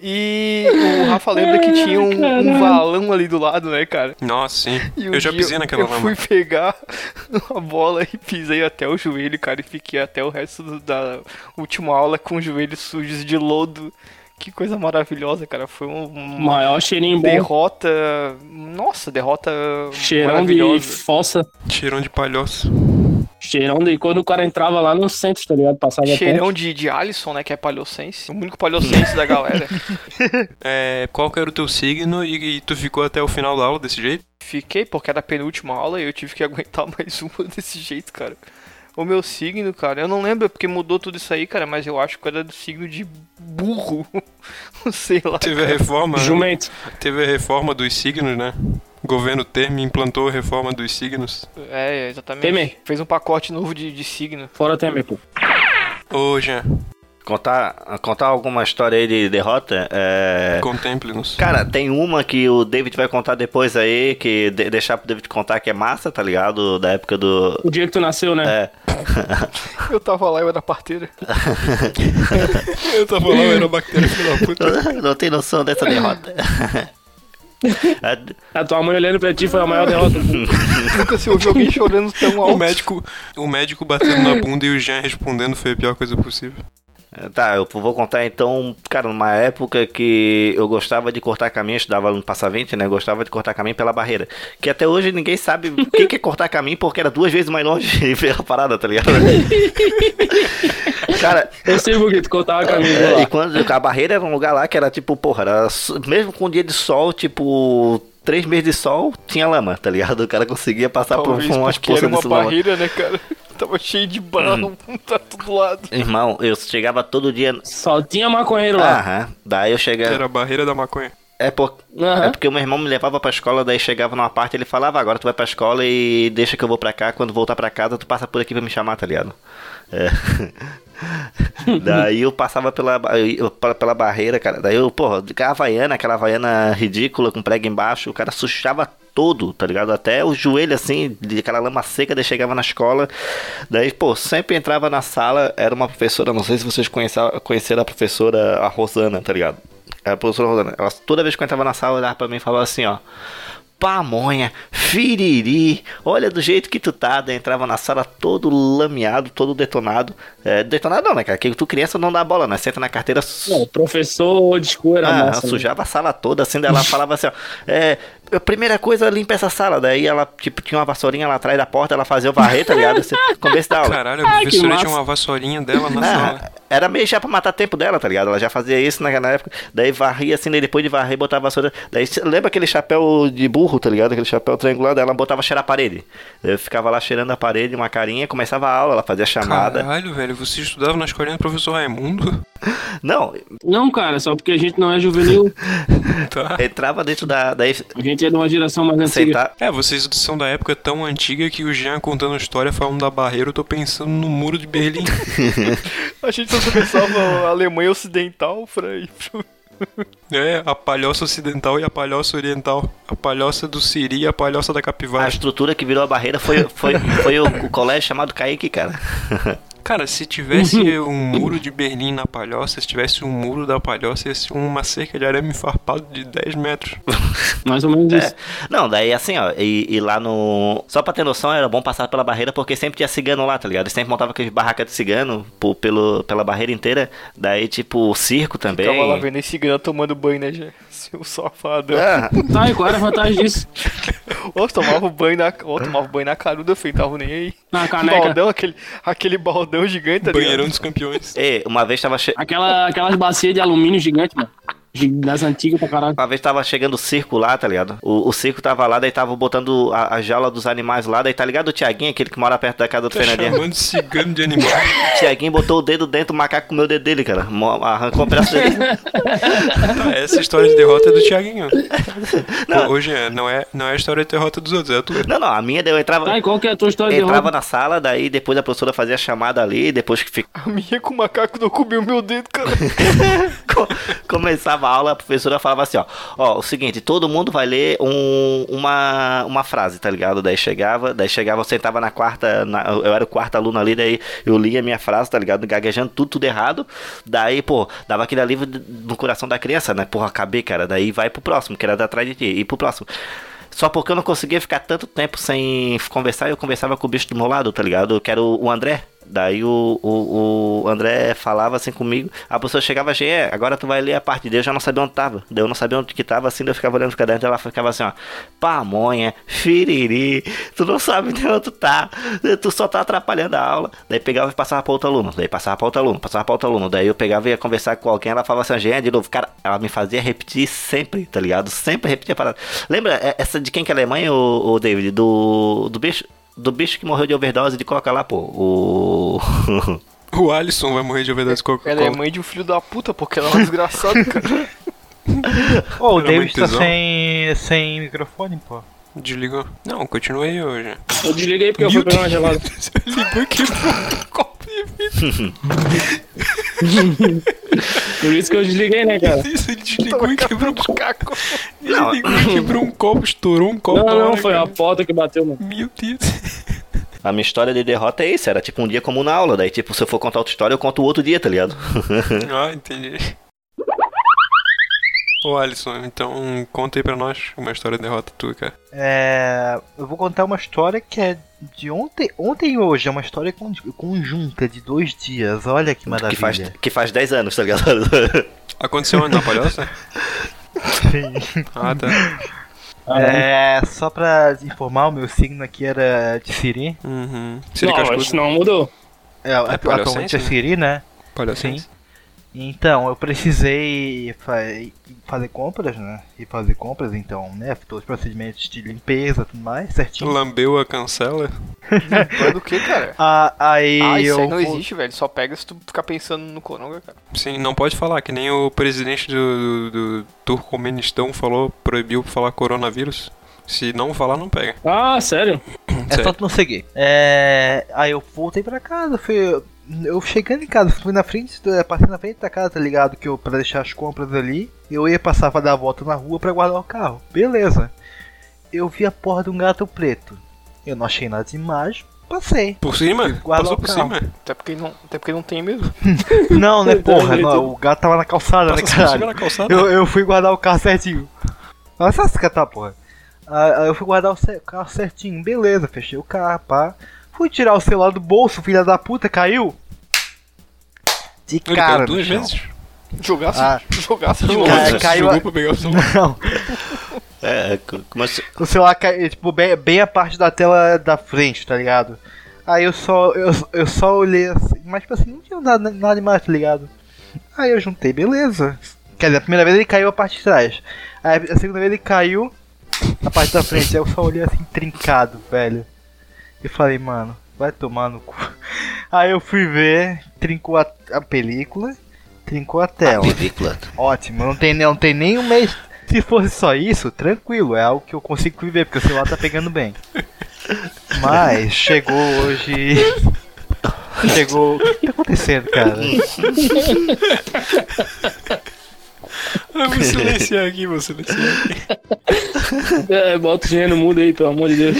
E o Rafa lembra que tinha um, um valão ali do lado, né, cara? Nossa, sim. E um Eu já pisei naquela Eu lama. fui pegar uma bola e pisei até o joelho, cara, e fiquei até o resto do- da última aula com os joelhos sujos de lodo. Que coisa maravilhosa, cara. Foi um- uma Maior cheirinho bom. derrota. Nossa, derrota Cheirão de maravilhosa. fossa. Cheirão de palhoça. Cheirão de quando o cara entrava lá no centro, tá ligado? Passava Cheirão de, de Alisson, né? Que é palhocense. O único palhocense da galera. É, qual que era o teu signo e, e tu ficou até o final da aula desse jeito? Fiquei, porque era a penúltima aula e eu tive que aguentar mais uma desse jeito, cara. O meu signo, cara, eu não lembro porque mudou tudo isso aí, cara, mas eu acho que era do signo de burro. Sei lá. Teve a reforma. né? Jumento. Teve a reforma dos signos, né? O governo Temer implantou a reforma dos signos. É, exatamente. Temer. Fez um pacote novo de, de signo. Fora Temer, pô. Ô, Jean, Contar, contar alguma história aí de derrota? É... contemple-nos. Cara, tem uma que o David vai contar depois aí, que de- deixar pro David contar que é massa, tá ligado? Da época do. O dia que tu nasceu, né? É. Eu tava lá, eu era parteira. Eu tava lá, eu era bactéria, filho da puta. Não tem noção dessa derrota. É, A tua mãe olhando pra ti foi a maior derrota. Nunca se ouviu alguém chorando tão O alto. médico, o médico batendo na bunda e o Jean respondendo foi a pior coisa possível. Tá, eu vou contar então, cara, numa época que eu gostava de cortar caminho, eu estudava no Passa 20, né? Gostava de cortar caminho pela barreira. Que até hoje ninguém sabe o que que é cortar caminho, porque era duas vezes mais longe pela parada, tá ligado? Cara, Eu sei porque tu contava a camisa É, e quando a barreira era um lugar lá que era tipo, porra, era, mesmo com um dia de sol, tipo, três meses de sol, tinha lama, tá ligado? O cara conseguia passar por Talvez umas porque era poças uma desse lama. barreira, né, cara? Tava cheio de barro, tá todo lado. Irmão, eu chegava todo dia. Só tinha maconheiro lá. Aham, daí eu chegava. era a barreira da maconha. É, por... Aham. é porque o meu irmão me levava pra escola, daí chegava numa parte ele falava, agora tu vai pra escola e deixa que eu vou pra cá, quando voltar pra casa tu passa por aqui pra me chamar, tá ligado? É. daí eu passava pela, pela, barreira, cara. Daí eu, porra, aquela havaiana, aquela havaiana ridícula com prego embaixo, o cara sujava todo, tá ligado? Até o joelho, assim, de aquela lama seca, daí chegava na escola. Daí, pô, sempre entrava na sala, era uma professora, não sei se vocês conheceram a professora, a Rosana, tá ligado? Era a professora Rosana. Ela, toda vez que eu entrava na sala, olhava pra mim e falava assim, ó. Pamonha, firiri, olha do jeito que tu tá. Daí entrava na sala todo lameado, todo detonado. É, detonado não, né, cara? Que tu criança não dá bola, né? Senta na carteira. su- Não, o professor school era ah, massa. né? sujava a sala toda, assim, daí ela falava assim, ó. É, a primeira coisa, limpa essa sala. Daí ela, tipo, tinha uma vassourinha lá atrás da porta, ela fazia o varrer, tá ligado? Assim, começo da aula. Caralho, a professora tinha uma vassourinha dela na Ah, sala. Era meio já pra matar tempo dela, tá ligado? Ela já fazia isso na, na época. Daí varria assim, daí depois de varrer, botava a vassoura. Daí lembra aquele chapéu de burro, tá ligado? Aquele chapéu triangular, daí ela botava cheirar a parede. Eu ficava lá cheirando a parede, uma carinha, começava a aula, ela fazia chamada. Caralho, velho, você estudava na escolinha do professor Raimundo? Não, Não, cara, só porque a gente não é juvenil. Tá. entrava dentro da. Daí A gente é de uma geração mais antiga. É, vocês são da época tão antiga que o Jean contando história falando da barreira, eu tô pensando no muro de Berlim. A gente só começava a Alemanha Ocidental pra ir pro... É, a palhoça ocidental e a palhoça oriental. A palhoça do Siri e a palhoça da A capivara. estrutura que virou a barreira foi, foi, foi o, o colégio chamado Kaique, cara. Cara, se tivesse um muro de Berlim na palhoça, se tivesse um muro da palhoça, ia ser uma cerca de arame farpado de 10 metros. Mais ou menos isso. Não, daí assim, ó, e, e lá no. Só pra ter noção, era bom passar pela barreira porque sempre tinha cigano lá, tá ligado? Eles sempre montavam aqueles barracas de cigano pô, pelo, pela barreira inteira. Daí, tipo, o circo também. Ficava lá vendo esse grana tomando banho, né, gente? Seu safadão. Ah, Tá, e qual era a vantagem disso? Ou tomava banho na. Ou tomava banho na caruda, feio, tava nem aí. Na caneca. Baldão, aquele, aquele baldão gigante, ligado? Banheirão dos campeões. e uma vez tava che... Aquela, aquelas bacias de alumínio gigante, mano. Das antigas pra caralho. Uma vez tava chegando o circo lá, tá ligado? O, o circo tava lá, daí tava botando a, a jaula dos animais lá, daí tá ligado o Tiaguinho, aquele que mora perto da casa do Tá Fernandinho? chamando cigano de animal. O Tiaguinho botou o dedo dentro do macaco com o meu dedo dele, cara. Arrancou um pedaço dele. Tá, essa história de derrota é do Thiaguinho. Pô, Hoje é, não é, não é a história de derrota dos outros, é a tua. Não, não, a minha eu entrava. Tá, e qual que é a tua história de Entrava derrota? na sala, daí depois a professora fazia a chamada ali, depois que fic- A minha com o macaco não comeu meu dedo, cara. co- começava a aula, a professora falava assim, ó, ó, o seguinte, todo mundo vai ler um- uma, uma frase, tá ligado? Daí chegava, daí chegava, eu sentava na quarta, na- eu era o quarto aluno ali, daí eu lia a minha frase, tá ligado? Gaguejando tudo, tudo errado, daí, pô, dava aquele d- no coração da criança, né? Porra, acabei, cara, daí vai pro próximo, que era atrás de ti, e pro próximo. Só porque eu não conseguia ficar tanto tempo sem conversar, eu conversava com o bicho do meu lado, tá ligado? Que era o André. Daí o, o, o André falava assim comigo, a pessoa chegava assim, é, agora tu vai ler a parte dele, eu já não sabia onde tava. Daí eu não sabia onde que tava, assim, eu ficava olhando pro caderno, ela ficava assim, ó, pamonha, firiri, tu não sabe de onde tu tá, tu só tá atrapalhando a aula. Daí pegava e passava pra outro aluno, daí passava pra outro aluno, passava pra outro aluno. Daí eu pegava e ia conversar com alguém, ela falava assim, Jean, de novo, cara, ela me fazia repetir sempre, tá ligado? Sempre repetia a parada. Lembra é, essa de quem que ela é mãe, o, David? Do, do bicho... Do bicho que morreu de overdose de coca lá, pô. O. O Alisson vai morrer de overdose de Ela é mãe de um filho da puta, porque ela é uma desgraçada, cara. Ô, o David tá sem, sem microfone, pô. Desligou. Não, continuei hoje. Eu desliguei porque eu fui pegar uma gelada. Ligou e quebrou Por isso que eu desliguei, né, cara? Isso, ele desligou e quebrou um copo. Macaco. Ele ligou e quebrou um copo, estourou um copo. Não, não, hora, foi a cara. porta que bateu, mano. Meu Deus. A minha história de derrota é isso, era tipo um dia comum na aula. Daí, tipo, se eu for contar outra história, eu conto o outro dia, tá ligado? Ah, entendi. Ô Alisson, então conta aí pra nós uma história de derrota tua, cara. É, eu vou contar uma história que é de ontem, ontem e hoje. É uma história con- conjunta de dois dias. Olha que que, maravilha. faz, que faz 10 anos, tá ligado? Aconteceu onde? Na palhoça? Sim. Ah, tá. Ah, É, só pra informar, o meu signo aqui era de Siri. Uhum. Siri não, acho não mudou. É, atualmente palhocense, é né? Siri, né? Palhocense. Então, eu precisei fa- fazer compras, né? E fazer compras, então, né? Todos os procedimentos de limpeza e tudo mais, certinho. Lambeu a cancela. Mas do que, cara? Ah, aí Ah, isso eu. aí não existe, velho. Só pega se tu ficar pensando no coronga, cara. Sim, não pode falar, que nem o presidente do, do, do Turcomenistão falou, proibiu falar coronavírus. Se não falar, não pega. Ah, sério? É só tu não seguir. É, aí eu voltei pra casa, fui, eu chegando em casa, fui na frente, eh, passei na frente da casa, tá ligado? Que eu, pra deixar as compras ali, eu ia passar pra dar a volta na rua pra guardar o carro. Beleza. Eu vi a porra de um gato preto. Eu não achei nada demais, passei. Por cima? Passou o por carro. cima? Até porque não, até porque não tem mesmo. Não, né, porra? Não, o gato tava na calçada, né, por cima caralho? na calçada? Eu, eu fui guardar o carro certinho. Olha só se catar, porra. Aí aí eu fui guardar o carro certinho, beleza, fechei o carro, pá. Fui tirar o celular do bolso, filha da puta, caiu. De Ele cara, duas chão. vezes? Jogasse, Ah. jogasse de Não, novo. Caiu jogou a- pra pegar o celular. Não, É, assim? o celular caiu, tipo, bem, bem a parte da tela da frente, tá ligado? Aí eu só, eu, eu só olhei assim, mas tipo assim, não tinha nada, nada demais, tá ligado? Aí eu juntei, beleza. Quer dizer, a primeira vez ele caiu a parte de trás. Aí a segunda vez ele caiu a parte da frente. Aí eu só olhei assim, trincado, velho. E falei, mano, vai tomar no cu. Aí eu fui ver, trincou a, a película, trincou a tela. Película. Ótimo, não tem, não tem nem um mês. Se fosse só isso, tranquilo, é algo que eu consigo viver, porque o celular tá pegando bem. Mas chegou hoje. Chegou. O que tá acontecendo, cara? Ah, vou silenciar aqui, vou silenciar aqui. É, bota o dinheiro no mundo aí, pelo amor de Deus.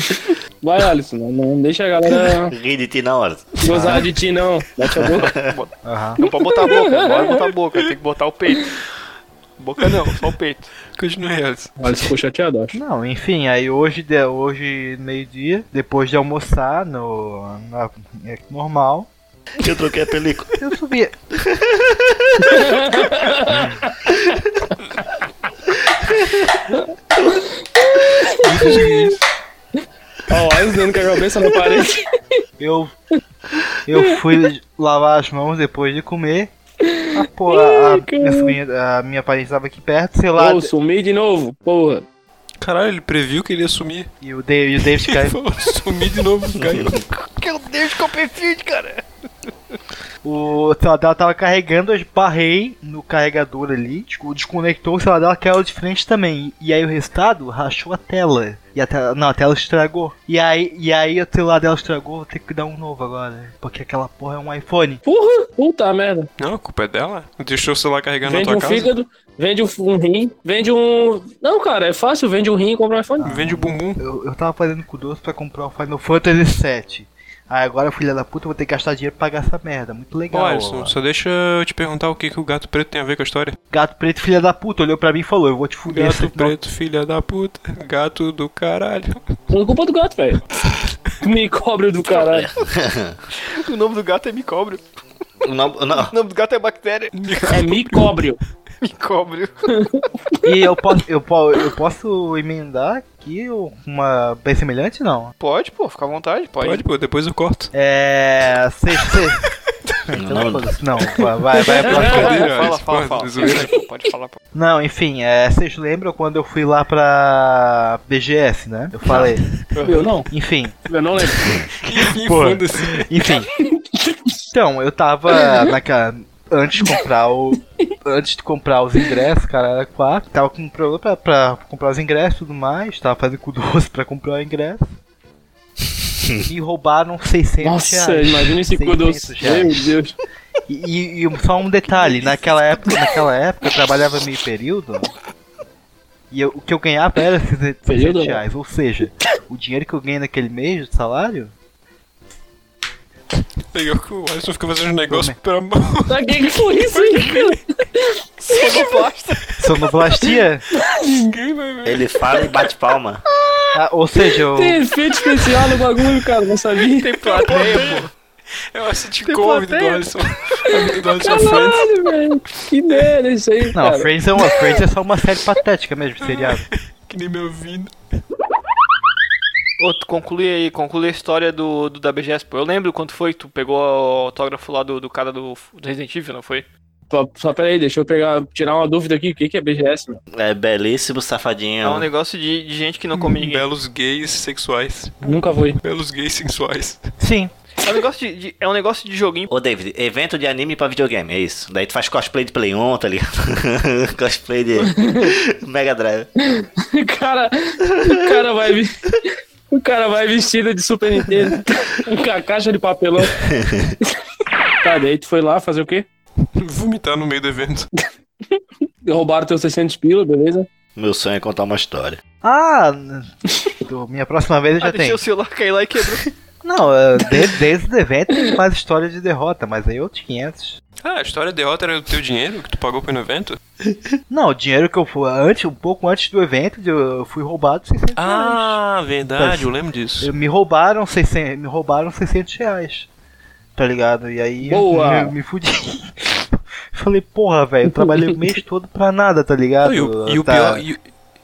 Vai, Alisson, não, não deixa a galera Ri de ti na hora. gozar de ti, não. Bate a boca. Aham. Não pode botar a boca, pode botar a boca, tem que botar o peito. Boca não, só o peito. Continue, Alisson. Alisson ficou chateado, acho. Não, enfim, aí hoje, de- hoje meio-dia, depois de almoçar no. Na, é, normal, Eu troquei a película. eu subi. Ó, o Alisson dando com a cabeça na parede. Eu. Eu fui lavar as mãos depois de comer. A, porra, a, Ai, cara. minha, sobrinha- a minha parente estava aqui perto, sei lá. Pô, sumi de novo, porra. Caralho, ele previu que ele ia sumir. E o David, o David caiu. Sumir de novo, caiu. Que eu deixo Copperfield, cara. O celular dela tava carregando, eu barrei no carregador ali, tipo, desconectou, o celular dela caiu de frente também. E aí o resultado rachou a tela. E a tela, não, a tela estragou. E aí, e aí o celular dela estragou, vou ter que dar um novo agora. Porque aquela porra é um iPhone. Porra, puta merda. Não, a culpa é dela. Deixou o celular carregando Vende na um tua casa. fígado, vende um, um rim, vende um. Não, cara, é fácil, vende um rim e compra um iPhone. Vende o bumbum. Eu, eu tava fazendo com doce pra comprar o Final Fantasy VII. Aí agora, filha da puta, eu vou ter que gastar dinheiro pra pagar essa merda. Muito legal. Ó, Alisson, só deixa eu te perguntar o que, que o gato preto tem a ver com a história. Gato preto, filha da puta, olhou pra mim e falou: Eu vou te fuder. Gato não- preto, filha da puta. Gato do caralho. Não é culpa do gato, velho. Me cobre do caralho. O nome do gato é micóbrio. Não, não. O nome do gato é bactéria. É micóbrio. Micóbrio. E eu posso, eu, eu posso emendar aqui uma bem semelhante? Não. Pode, pô, fica à vontade, pode. Pode, pô, depois eu corto. É. Sei, sei. Então, Não. foda-se. não, vai, vai, vai pra Fala, fala, fala, Pode falar, pô. Não, enfim, é, vocês lembram quando eu fui lá pra BGS, né? Eu falei. Eu não. Enfim, Eu não lembro. Enfim, Pô. enfim. Então, eu tava naquela. Antes de comprar o. Antes de comprar os ingressos, cara, era quatro. Tava com um problema pra, pra comprar os ingressos e tudo mais. Tava fazendo com doce pra comprar o ingresso. Me roubaram 600 Nossa, reais. imagina esse cu 600 doce. Meu Deus. E, e- e só um detalhe, naquela época, naquela época eu trabalhava meio período e eu- o que eu ganhava era 600 Período, né? reais, ou seja, o dinheiro que eu ganhei naquele mês de salário, Legal que o Alisson fica fazendo um negócio pra mão. Pra que que foi isso? Sonoplasta. sonoplastia, Ninguém vai ver. Ele fala e bate palma. ah, ou seja, eu, Tem efeito especial no bagulho, cara, não sabia. Tem plateia, pô. É uma sitcom do. Alisson. A vida do Alisson Friends. Caralho, velho. Que merda isso aí, não, cara. Friends é uma Friends é só uma série patética mesmo, seriado. Que nem meu ouvido. Ô, tu conclui aí, conclui a história do, do da BGS, pô. Eu lembro quando foi que tu pegou o autógrafo lá do, do cara do, do Resident Evil, não foi? Só, só pera aí, deixa eu pegar, tirar uma dúvida aqui. O que que é BGS, mano? É belíssimo, É safadinho. um negócio de, de gente que não come ninguém. Belos gays sexuais. Nunca foi. Belos gays sensuais. Sim, É um negócio de, de- é um negócio de joguinho. Ô David, evento de anime pra videogame, é isso. Daí tu faz cosplay de Play 1, tá ligado? cosplay de Mega Drive. Cara, o cara vai vir. O cara vai vestido de Super Nintendo. com a caixa de papelão. tá, daí tu foi lá fazer o quê? Vomitar no meio do evento. Roubaram teus 600 pila, beleza? Meu sonho é contar uma história. Ah, minha próxima vez eu Ah, já deixei tenho. o celular cair lá e quebrou. Não, é, de- desde o evento tem mais história de derrota, mas aí outros 500. Ah, a história de derrota era o teu dinheiro que tu pagou pro evento? Não, o dinheiro que eu fui antes, um pouco antes do evento, eu fui roubado 600 reais. Ah, verdade, eu lembro disso. Eu- Me roubaram 600, me roubaram 600 reais. Tá ligado? E aí Boa. eu me fudi. Falei, porra, velho, eu trabalhei o mês todo pra nada, tá ligado? E o, e o Tá- pior, e,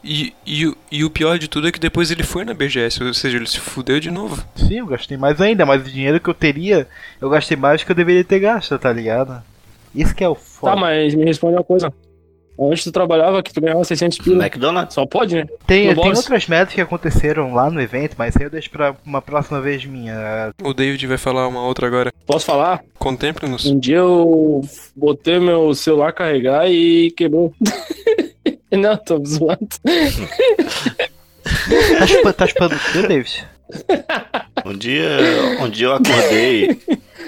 e, e, o- e o pior de tudo é que depois ele foi na BGS, ou seja, ele se fudeu de novo. Sim, eu gastei mais ainda, mas o dinheiro que eu teria, eu gastei mais do que eu deveria ter gasto, tá ligado? Isso que é o foda. Tá, mas me responde uma coisa. Antes tu trabalhava que tu ganhava 600 pila. McDonald's? Só pode, né? Tem, tem outras metas que aconteceram lá no evento, mas aí eu deixo pra uma próxima vez minha. O David vai falar uma outra agora. Posso falar? Contemple-nos. Um dia eu botei meu celular carregar e quebrou. Não, tô zoando. Tá chupando, tá chupando o quê, David? Um dia, um dia eu acordei.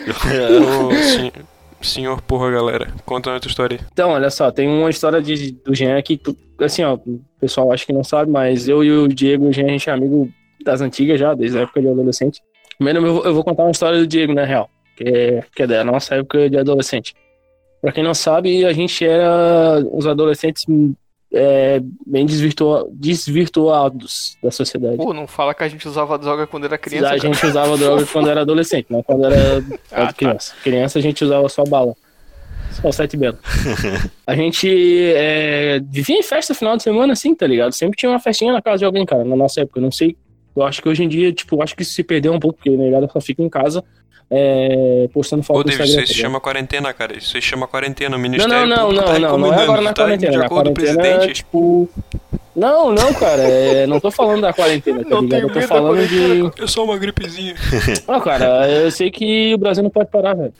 Ô, sen- senhor, porra, galera. Conta outra história aí. Então, olha só, tem uma história de, do Jean que, assim, ó, o pessoal acho que não sabe, mas eu e o Diego, o Jean, a gente é amigo das antigas já, desde a época de adolescente. Primeiro eu eu vou contar uma história do Diego, na real, que é, que é da nossa época de adolescente. Pra quem não sabe, a gente era os adolescentes é, bem desvirtua, desvirtuados da sociedade. Pô, não fala que a gente usava droga quando era criança. a cara. gente usava droga quando era adolescente, não quando era Ah, tá. criança. Criança a gente usava só bala. Só sete belo. a gente é, vivia em festa final de semana, assim, tá ligado? Sempre tinha uma festinha na casa de alguém, cara, na nossa época. Eu não sei. Eu acho que hoje em dia, tipo, eu acho que isso se perdeu um pouco, porque a negada só fica em casa é, postando foto Ô, no David, Instagram. isso tá se ligado? chama quarentena, cara. Isso aí chama quarentena. O Não, Ministério não, não, Público não, tá não, não é agora na tá? quarentena. De acordo com o presidente. tipo. Não, não, cara, é, não tô falando da quarentena, tá Não ligado? Eu tô falando de. É só uma gripezinha. Não, cara, eu sei que o Brasil não pode parar, velho.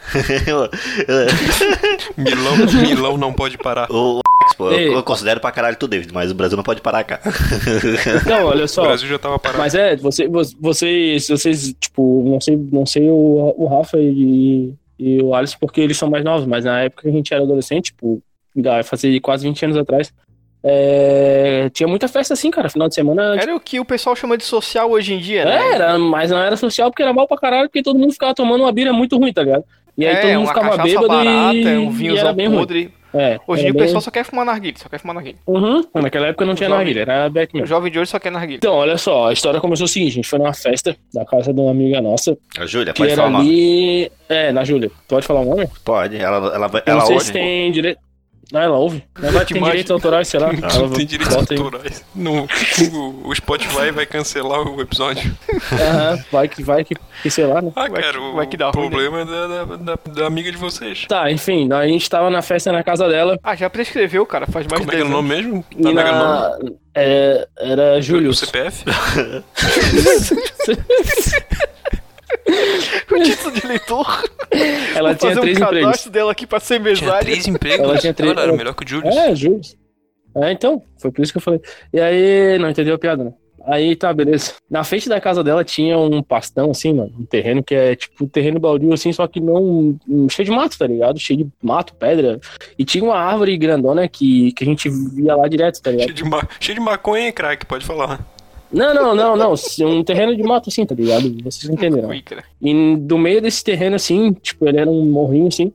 Eu- eu- Milão, Milão não pode parar. o pô, eu, eu considero pra caralho tu, David, mas o Brasil não pode parar, cara. Então, olha O só. Brasil já tava parado. Mas é, você, vo- vocês, vocês, tipo, não sei, não sei o, o Rafa e, e o Alisson porque eles são mais novos, mas na época que a gente era adolescente, tipo, vai fazer quase 20 anos atrás, é, tinha muita festa assim, cara, final de semana. Era o que o pessoal chama de social hoje em dia, né? é, era, mas não era social porque era mal pra caralho, porque todo mundo ficava tomando uma bira muito ruim, tá ligado? E aí é, todo mundo uma ficava bêbado barata, e, um e era bem ruim. podre. É, Hoje em dia o bem- pessoal só quer fumar narguilha, só quer fumar narguilha. Uhum, naquela época não tinha Jovem. narguilha, era back O jovem de hoje só quer narguilha. Então, olha só, a história começou o seguinte, a gente foi numa festa da casa de uma amiga nossa, A Júlia, pode falar o nome? ali... É, na Júlia. Pode falar o nome? Pode, ela, ela, ela não sei ouve. se tem direito... Não, ela ouve. Não vai ter direitos autorais, sei lá. Não tem direitos autorais. Não, o, o Spotify vai cancelar o episódio. Aham, vai que vai que, que sei lá, né? Ah, Vai cara, que- o vai que dá né? problema é da, da, da, da amiga de vocês. Tá, enfim, a gente tava na festa na casa dela Ah, já prescreveu, cara, faz mais Como de é que é 10 o nome mesmo? Tá mega nome? na... É, era O Júlio. CPF? O título de eleitor. Ela Vou tinha fazer três um empregos. cadastro dela aqui pra ser Tinha mesária. três empregos? Ela tinha três- Ela era melhor que o Julius. É, Júlio. É, então, foi por isso que eu falei. E aí, não entendeu a piada, né? Aí tá, beleza. Na frente da casa dela tinha um pastão, assim, mano. Um terreno que é tipo um terreno baldio, assim, só que não. um- cheio de mato, tá ligado? Cheio de mato, pedra. E tinha uma árvore grandona que, que a gente via lá direto, tá ligado? Cheio de, ma... Cheio de maconha, crack, pode falar. Não, não, não, não. Um terreno de mato, assim, tá ligado? Vocês entenderam. E do meio desse terreno, assim, tipo, ele era um morrinho, assim.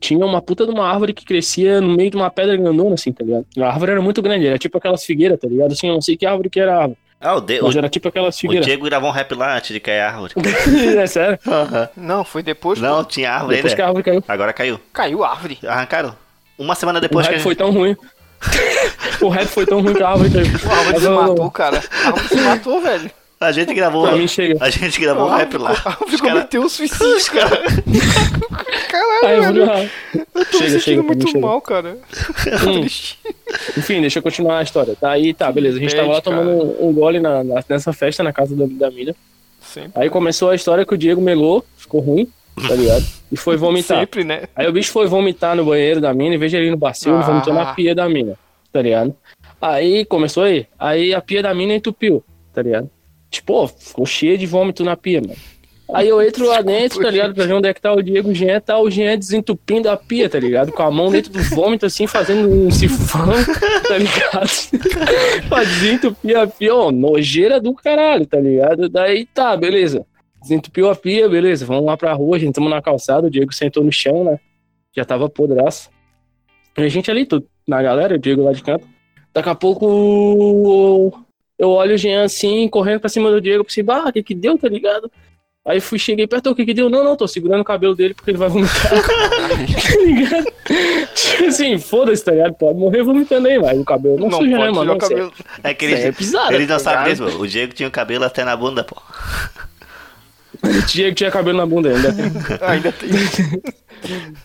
Tinha uma puta de uma árvore que crescia no meio de uma pedra grandona, assim, tá ligado? A árvore era muito grande, era tipo aquelas figueiras, tá ligado? Assim, eu não sei que árvore que era a árvore, Ah, o, de, o, mas era tipo aquelas o figueiras. Diego gravou um rap lá antes de cair a árvore. é sério? Não, foi depois. pô. Não, tinha árvore Depois que ainda. a árvore caiu. Agora caiu. Caiu a árvore. Arrancaram. Uma semana O depois que a gente... foi tão ruim. O rap foi tão ruim que a árvore caiu. A árvore se matou, cara. A árvore se matou, velho. A gente gravou. Pra mim chega. A gente gravou um A rap lá. a árvore Os cara- cometeu um suicídio, cara. Caralho, vou velho. Eu tô me Chega, sentindo chega, muito chega. mal, cara. Hum. Triste. Enfim, deixa eu continuar a história. Tá aí, tá, beleza. A gente tava lá cara. tomando um, gole na, na- nessa festa na casa da, da mina. Sempre, Aí começou a história que o Diego melou, ficou ruim, tá ligado? E foi vomitar. sempre, né? Aí o bicho foi vomitar no banheiro da mina, em vez de ele ir no bacio, ele Ah. vomitou na pia da mina, tá ligado? Aí começou aí. Aí a pia da mina entupiu, tá ligado? Tipo, ficou cheio de vômito na pia, mano. Aí eu entro lá dentro, tá ligado? Pra ver onde é que tá o Diego o Jean, tá o Jean desentupindo a pia, tá ligado? Com a mão dentro do vômito, assim, fazendo um sifão, tá ligado? pra desentupir a pia, ó, nojeira do caralho, tá ligado? Daí tá, beleza. Desentupiu a pia, beleza, vamos lá pra rua, a gente estamos na calçada, o Diego sentou no chão, né? Já tava podraço. E a gente ali, tudo, na galera, o Diego lá de canto. Daqui a pouco eu olho o Jean assim, correndo pra cima do Diego, pensei, bah, o que que deu, tá ligado? Aí fui, cheguei perto, o que que deu? Não, não, tô segurando o cabelo dele porque ele vai vomitar. tá ligado? Tipo assim, foda-se, tá ligado? Pode morrer vomitando aí, mas o cabelo não, Não suja, né, mano? cabelo. É que ele, é pisada, ele não tá sabe mesmo. O Diego tinha o cabelo até na bunda, pô. O Diego tinha cabelo na bunda ainda. tem. Ainda tem.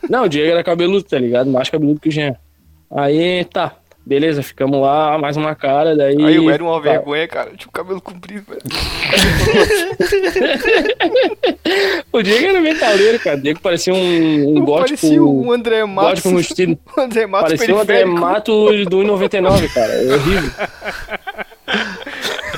Não, o Diego era cabeludo, tá ligado? Mais cabeludo que o Jean. Aí, tá. Beleza, ficamos lá, mais uma cara, daí... Aí eu era uma tá. vergonha, cara. Tinha o cabelo comprido, velho. O Diego era metaleiro, cara. O Diego parecia um, um gótico... Parecia um André Matos. gótico rustido. O André Matos Parecia um André periférico. Mato do 1,99, cara. É horrível.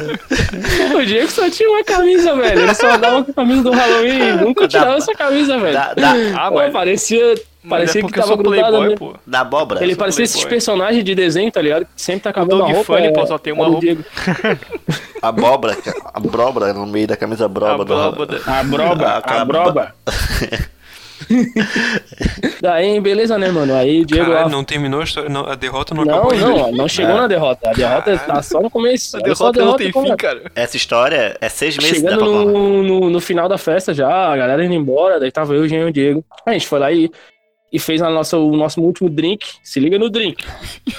o Diego só tinha uma camisa, velho. Ele só andava com a camisa do Halloween e nunca tirava essa camisa, velho. Da, da, Ah, Pô, mas, parecia mas parecia é que tava grudado playboy, né? pô. da abóbora. Ele parecia esses personagens de desenho, tá ligado? Que sempre tá acabando a roupa. Funny, é- pô, só tem uma é roupa. Diego. Abóbora, abóbora no meio da camisa broba. do- Abóbora. A broba, Ah, a cara, broba. Daí, beleza, né, mano? Aí o Diego Caralho, lá. não terminou a história, não, a derrota não, Não, acabou ainda. não, não chegou na derrota. A derrota tá só no começo. A Olha só derrota não tem fim, é. cara. Essa história é seis meses Chegando no, no, no final da festa já, a galera indo embora, daí tava eu, o Jean e o Diego. A gente foi lá e, e fez a nossa, o nosso último drink. Se liga no drink.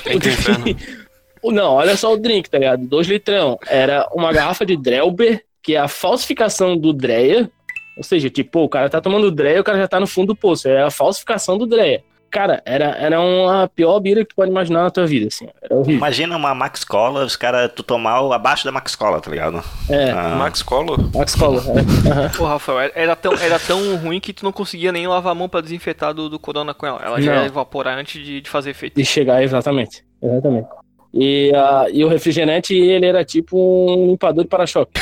Inferno. O- Não, olha só o drink, tá ligado? Dois litrão. Era uma garrafa de Drelber, que é a falsificação do Dreia. Ou seja, tipo, o cara tá tomando Dreia, o cara já tá no fundo do poço. É a falsificação do Dreia. Cara, era, era uma pior bira que tu pode imaginar na tua vida, assim. Era horrível. Imagina uma Max Cola, os caras, tu tomar o abaixo da Max Cola, tá ligado? É, Ah, Max Collor? Max Cola. É. Pô, Rafael, era- tão, era tão ruim que tu não conseguia nem lavar a mão pra desinfetar do, do corona com ela. Ela já Não. ia evaporar antes de, de fazer efeito. De chegar, exatamente. Exatamente. E, ah, e o refrigerante, ele era tipo um limpador de para-choque.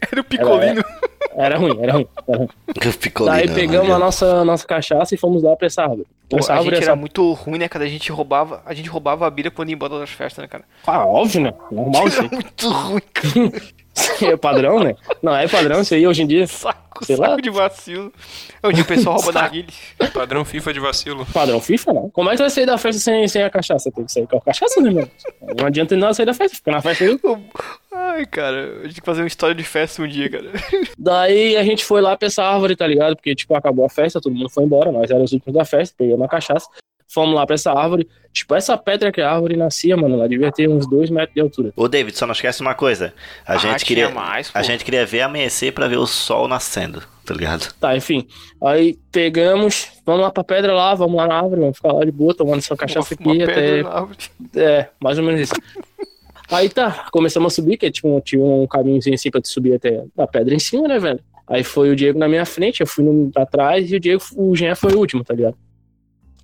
Era o picolino. Era ruim, era ruim. Era ruim. ficou Daí lindo, pegamos a nossa, nossa cachaça e fomos lá pra essa árvore. Pô, essa a árvore gente essa... era muito ruim, né, cara? A gente roubava, a gente roubava a bira quando ia embora das festas, né, cara? Ah, óbvio, né? Normal isso Era muito ruim, cara. É padrão, né? Não, é padrão isso aí hoje em dia. Saco, Sei saco lá. de vacilo. Onde o pessoal rouba narguilha. Padrão FIFA de vacilo. Padrão FIFA, não. Como é que tu vai sair da festa sem, sem a cachaça? Tem que sair com a cachaça, né, mano? Não adianta nada sair da festa, fica na festa aí. Ai, cara, a gente tem que fazer uma história de festa um dia, cara. Daí a gente foi lá pra essa árvore, tá ligado? Porque, tipo, acabou a festa, todo mundo foi embora, nós éramos os últimos da festa, pegamos a cachaça, fomos lá pra essa árvore. Tipo, essa pedra que a árvore nascia, mano, ela devia ter uns dois metros de altura. Ô, David, só não esquece uma coisa. A Ah, gente queria. mais, a gente queria ver amanhecer pra ver o sol nascendo, tá ligado? Tá, enfim. Aí pegamos, vamos lá pra pedra lá, vamos lá na árvore, vamos ficar lá de boa, tomando essa cachaça uma, aqui uma até pedra na árvore. É, mais ou menos isso. Aí tá, começamos a subir, que tinha, um- tinha um caminhozinho assim pra tu subir até a pedra em cima, né, velho? Aí foi o Diego na minha frente, eu fui no, pra trás e o Diego, o Jean foi o último, tá ligado?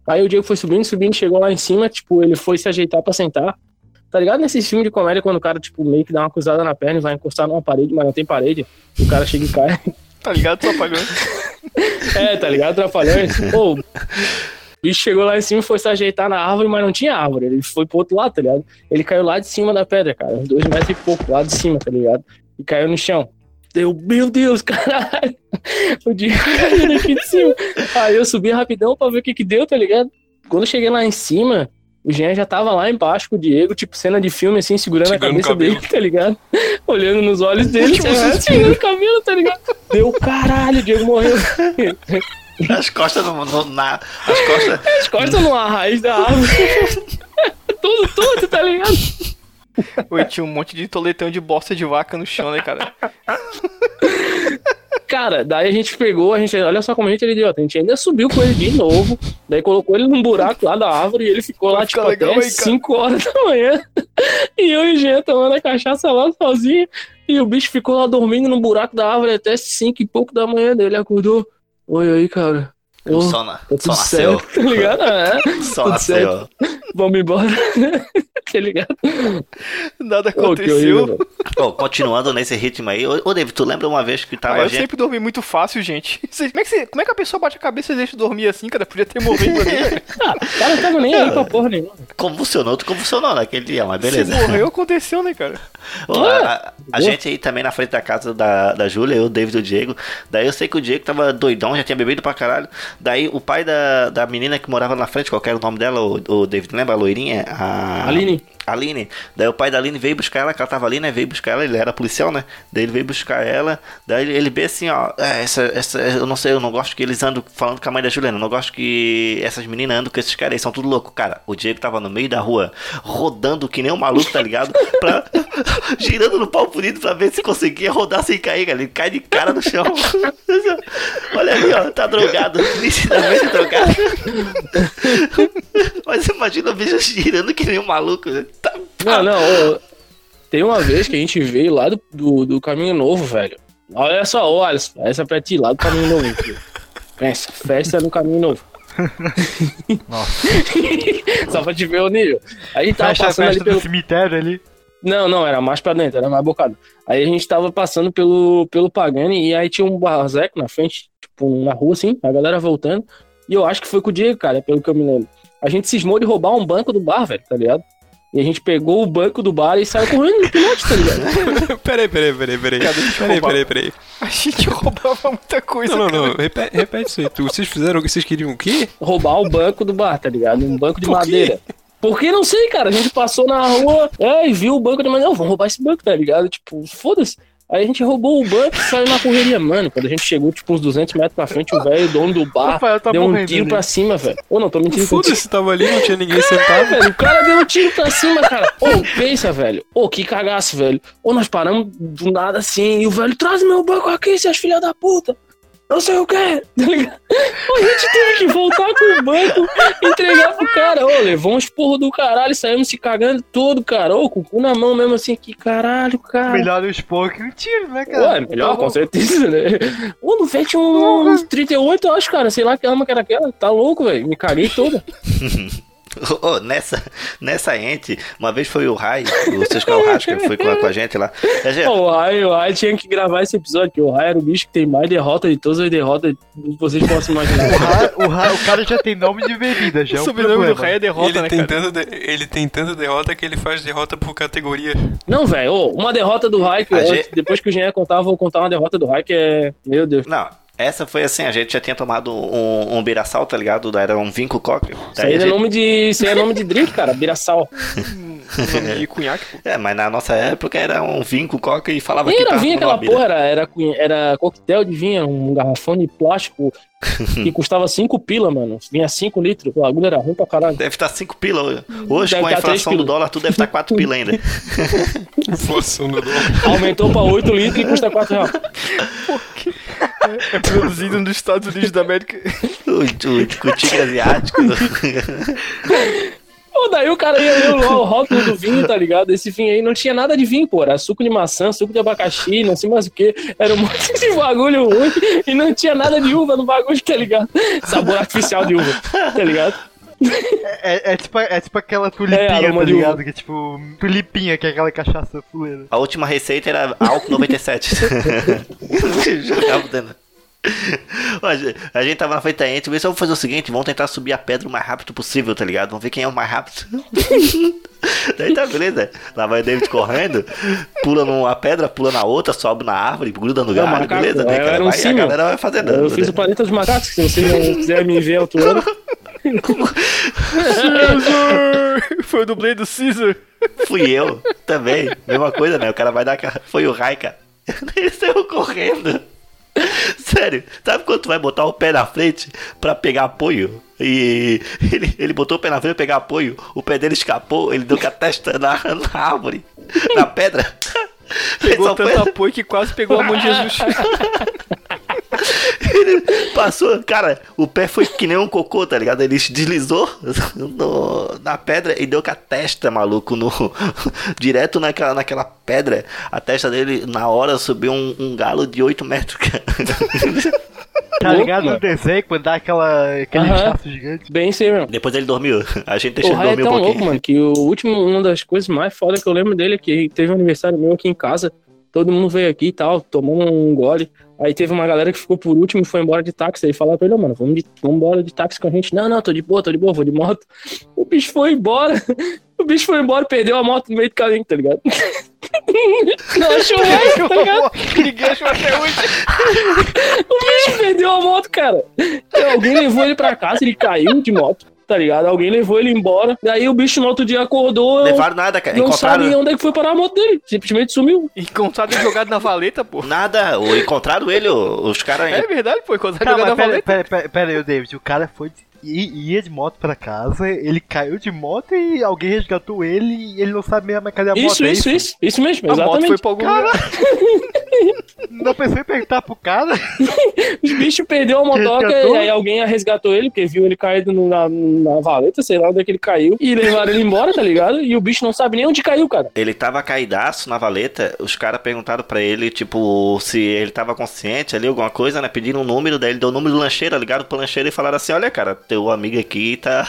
Aí o Diego foi subindo, subindo, chegou lá em cima, tipo, ele foi se ajeitar pra sentar. Tá ligado nesses filmes de comédia quando o cara, tipo, meio que dá uma cruzada na perna e vai encostar numa parede, mas não tem parede. O cara chega e cai. Tá ligado? Apagando. É, tá ligado? Trapalhões. Pô, o bicho chegou lá em cima e foi se ajeitar na árvore, mas não tinha árvore. Ele foi pro outro lado, tá ligado? Ele caiu lá de cima da pedra, cara. Uns dois metros e pouco, lá de cima, tá ligado? E caiu no chão. Deu, meu Deus, caralho. O Diego caiu daqui de cima. Aí eu subi rapidão pra ver o que que deu, tá ligado? Quando eu cheguei lá em cima, o Jean já tava lá embaixo com o Diego, tipo, cena de filme, assim, segurando Segurando a cabeça cabelo. dele, tá ligado? Olhando nos olhos dele, Último é, suspiro. segurando o cabelo, tá ligado? Deu, caralho, o Diego morreu. As costas no, no- na. As costas. As costas numa raiz da árvore. Tudo torto, tá ligado? Oi, tinha um monte de toletão de bosta de vaca no chão, né, cara? Cara, daí a gente pegou, a gente, olha só como a gente é idiota, a gente ainda subiu com ele de novo, daí colocou ele num buraco lá da árvore e ele ficou lá, tipo, legal até aí, cara. 5 horas da manhã. E eu e o Jean tomando a cachaça lá sozinho, e o bicho ficou lá dormindo no buraco da árvore até 5 e pouco da manhã, daí ele acordou. Oi aí, cara. Ô, Só, na, tá só nasceu. certo, tá ligado? É, Só tudo nasceu. vamos embora. tá ligado? Nada aconteceu. velho. Ô, continuando nesse ritmo aí, ô, ô David, tu lembra uma vez que tava Ah, eu gente. sempre dormi muito fácil, gente. Como é, que você- como é que a pessoa bate a cabeça e deixa dormir assim, cara? Podia ter morrido ali, velho. Ah, o cara não tava nem aí pra porra nenhuma. Convulsionou, tu convulsionou naquele dia, mas beleza. Se morreu, aconteceu, né, cara? Ô, a, a- gente aí também na frente da casa da, da Júlia, eu, o David e o Diego. Daí eu sei que o Diego tava doidão, já tinha bebido pra caralho. Daí o pai da, da menina que morava na frente, qual era o nome dela, o, o David, lembra? A loirinha? A... Aline. Aline. Daí o pai da Aline veio buscar ela, que ela tava ali, né? Veio buscar ela, ele era policial, né? Daí ele veio buscar ela. Daí ele, vê assim, ó. É, essa, essa, eu não sei, eu não gosto que eles andam falando com a mãe da Juliana. Eu não gosto que essas meninas andam com esses caras aí, são tudo louco. Cara, o Diego tava no meio da rua, rodando que nem um maluco, tá ligado? Pra, girando no pau bonito pra ver se conseguia rodar sem cair, cara. Ele cai de cara no chão. Olha ali, ó, tá drogado, nitidamente drogado. Mas imagina o bicho girando que nem um maluco. né? Tá, Não, não, ô, tem uma vez que a gente veio lá do, do, do Caminho Novo, velho. Olha só, ô Alisson, essa é pra ti, lá do Caminho Novo. filho. Pensa, festa no Caminho Novo. Nossa. só pra te ver o nível. A gente tava Fecha a passando ali festa pelo. do cemitério ali. Não, não, era mais pra dentro, era mais bocado. Aí a gente tava passando pelo, pelo Pagani e aí tinha um barzeco na frente, tipo, na rua, assim, a galera voltando. E eu acho que foi com o Diego, cara, pelo que eu me lembro. A gente cismou de roubar um banco do bar, velho, tá ligado? E a gente pegou o banco do bar e saiu correndo no pilote, tá ligado? peraí, peraí, peraí, peraí. Peraí, peraí, peraí. A gente roubava muita coisa, Não, não, cara. não. Repete, repete isso aí. Tu, vocês fizeram. Vocês queriam o quê? Roubar o banco do bar, tá ligado? Um banco de Por quê? madeira. Porque não sei, cara. A gente passou na rua, é, e viu o banco de madeira. Não, vamos roubar esse banco, tá ligado? Tipo, foda-se. Aí a gente roubou o banco e saiu na correria, mano. Quando a gente chegou, tipo, uns 200 metros pra frente, o velho, dono do bar, tá deu um tiro ali. pra cima, velho. Ô, não, tô mentindo. Foda-se, tava ali, não tinha ninguém sentado. velho, o cara deu um tiro pra cima, cara. Ô, pensa, velho. Ô, que cagaço, velho. Ô, nós paramos do nada assim, e o velho, traz meu banco aqui, seus filha da puta. Não sei o que, tá ligado? A gente teve que voltar com o banco, entregar pro cara. Ô, levou um esporro do caralho, saímos se cagando todo, cara. Ô, com o cu na mão mesmo assim, que caralho, cara. Melhor o expor que o tiro, né, cara? Ué, melhor, com certeza, né? Ô, no VET um, uns 38, eu acho, cara. Sei lá que arma que era aquela. Tá louco, velho. Me caguei toda. Ô, nessa, nessa ente, uma vez foi o Rai, o seu Carrasco, que foi com a, com a gente lá. A gente- Pô, o Rai, o Rai tinha que gravar esse episódio, que o Rai era o bicho que tem mais derrota de todas as derrotas que vocês possam imaginar. O, Ra- o, Ra- o cara já tem nome de bebida, já é O um sobrenome do rei é derrota, ele, né, tem cara? tanta de- ele tem tanta derrota que ele faz derrota por categoria. Não, velho, ô, uma derrota do Rai, que eu- gente- depois que o Jean contar, eu vou contar uma derrota do Rai que é. Meu Deus. Não, essa foi assim, a gente já tinha tomado um, um beiraçal, tá ligado? Era um vinco coque. Isso Daí aí a é gente- nome de. Isso aí é nome de drink, cara. Birassal. Nome de cunhaque, pô. É, mas na nossa época era um vinco coque e falava Nem que era vinho aquela porra, era, era, era coquetel de vinho, um garrafão de plástico que custava 5 pila, mano. Vinha 5 litros. O bagulho era ruim pra caralho. Deve estar 5 pila hoje. Hoje, Deve com a tá três inflação do dólar, tudo deve estar 4 pila ainda. Inflação do dólar. Aumentou pra 8 litros e custa 4 reais. É produzido nos Estados Unidos da América. O, o, o tigre asiático. Pô, daí o cara ia ler o, o rótulo do vinho, tá ligado? Esse vinho aí não tinha nada de vinho, pô. Era suco de maçã, suco de abacaxi, não sei mais o que. Era um monte de bagulho ruim e não tinha nada de uva no bagulho, tá ligado? Sabor artificial de uva, tá ligado? É, é, tipo, é tipo aquela tulipinha, É, tá uva. ligado? Que é tipo tulipinha, que é aquela cachaça fuleira. A última receita era álcool 97. Jogava dentro. Gente- A gente tava na frente da ente, vê se vamos fazer o seguinte, vamos tentar subir a pedra o mais rápido possível, tá ligado? Vamos ver quem é o mais rápido. Daí tá beleza. Lá vai o David correndo, pula numa pedra, pula na outra, sobe na árvore, gruda no galho, beleza, né, eu cara? era um Vai, a galera vai fazendo. Eu fiz o planeta dos macacos, se vocês não quiserem me ver atuando. Caesar! Foi o dublê do Caesar. Fui eu também. Mesma coisa, né? O cara vai dar. Foi o Rai, cara. Ele saiu correndo. Sério, sabe quando tu vai botar o pé na frente pra pegar apoio? E ele, ele botou o pé na frente pra pegar apoio, o pé dele escapou, ele deu com a testa na, na árvore, na pedra. Pegou Só foi- tanto apoio que quase pegou a mão de Jesus. Ele passou, cara, o pé foi que nem um cocô, tá ligado? Ele deslizou no- na pedra e deu com a testa, maluco, no, direto naquela, naquela pedra. A testa dele, na hora, subiu um, um galo de 8 metros, cara. Tá ligado no desenho quando dá aquela, aquele chato gigante? Bem sei mesmo. Depois ele dormiu. A gente O deixou ele Rai é dormir um tão pouquinho. louco, mano, que o último, uma das coisas mais foda que eu lembro dele é que teve um aniversário meu aqui em casa. Todo mundo veio aqui e tal, tomou um gole. Aí teve uma galera que ficou por último e foi embora de táxi. Aí falaram pra ele, "Ô, mano, vamos, de, vamos embora de táxi com a gente. Não, não, tô de boa, tô de boa, vou de moto. O bicho foi embora. O bicho foi embora perdeu a moto no meio do caminho, tá ligado? Não achou mais, tá ligado? Ninguém achou até hoje. O bicho perdeu a moto, cara. Então, alguém levou ele pra casa, ele caiu de moto, tá ligado? Alguém levou ele embora. Daí o bicho no outro dia acordou. Levaram nada, cara. não Encontraram. sabe onde é que foi parar a moto dele. Simplesmente sumiu. Encontrado jogado na valeta, pô. Nada, o- encontraram ele, os caras. É verdade, pô. Encontrado Tá, jogado na pera, valeta. pera, pera, pera aí, o David. O cara foi. de- i- ia de moto pra casa, ele caiu de moto e alguém resgatou ele e ele não sabe mesmo cadê a moto. Isso, é isso, isso. Isso mesmo, A moto exatamente. foi pra algum lugar. Não pensou em perguntar pro cara? Os bichos perdeu a motoca Resgatou? e aí alguém resgatou ele, porque viu ele caído na, na valeta, sei lá onde é que ele caiu. E levaram ele embora, tá ligado? E o bicho não sabe nem onde caiu, cara. Ele tava caidaço na valeta, os caras perguntaram pra ele, tipo, se ele tava consciente ali, alguma coisa, né? Pediram um número, daí ele deu o número do lancheiro, ligaram pro lancheiro e falaram assim, olha, cara, teu amigo aqui tá...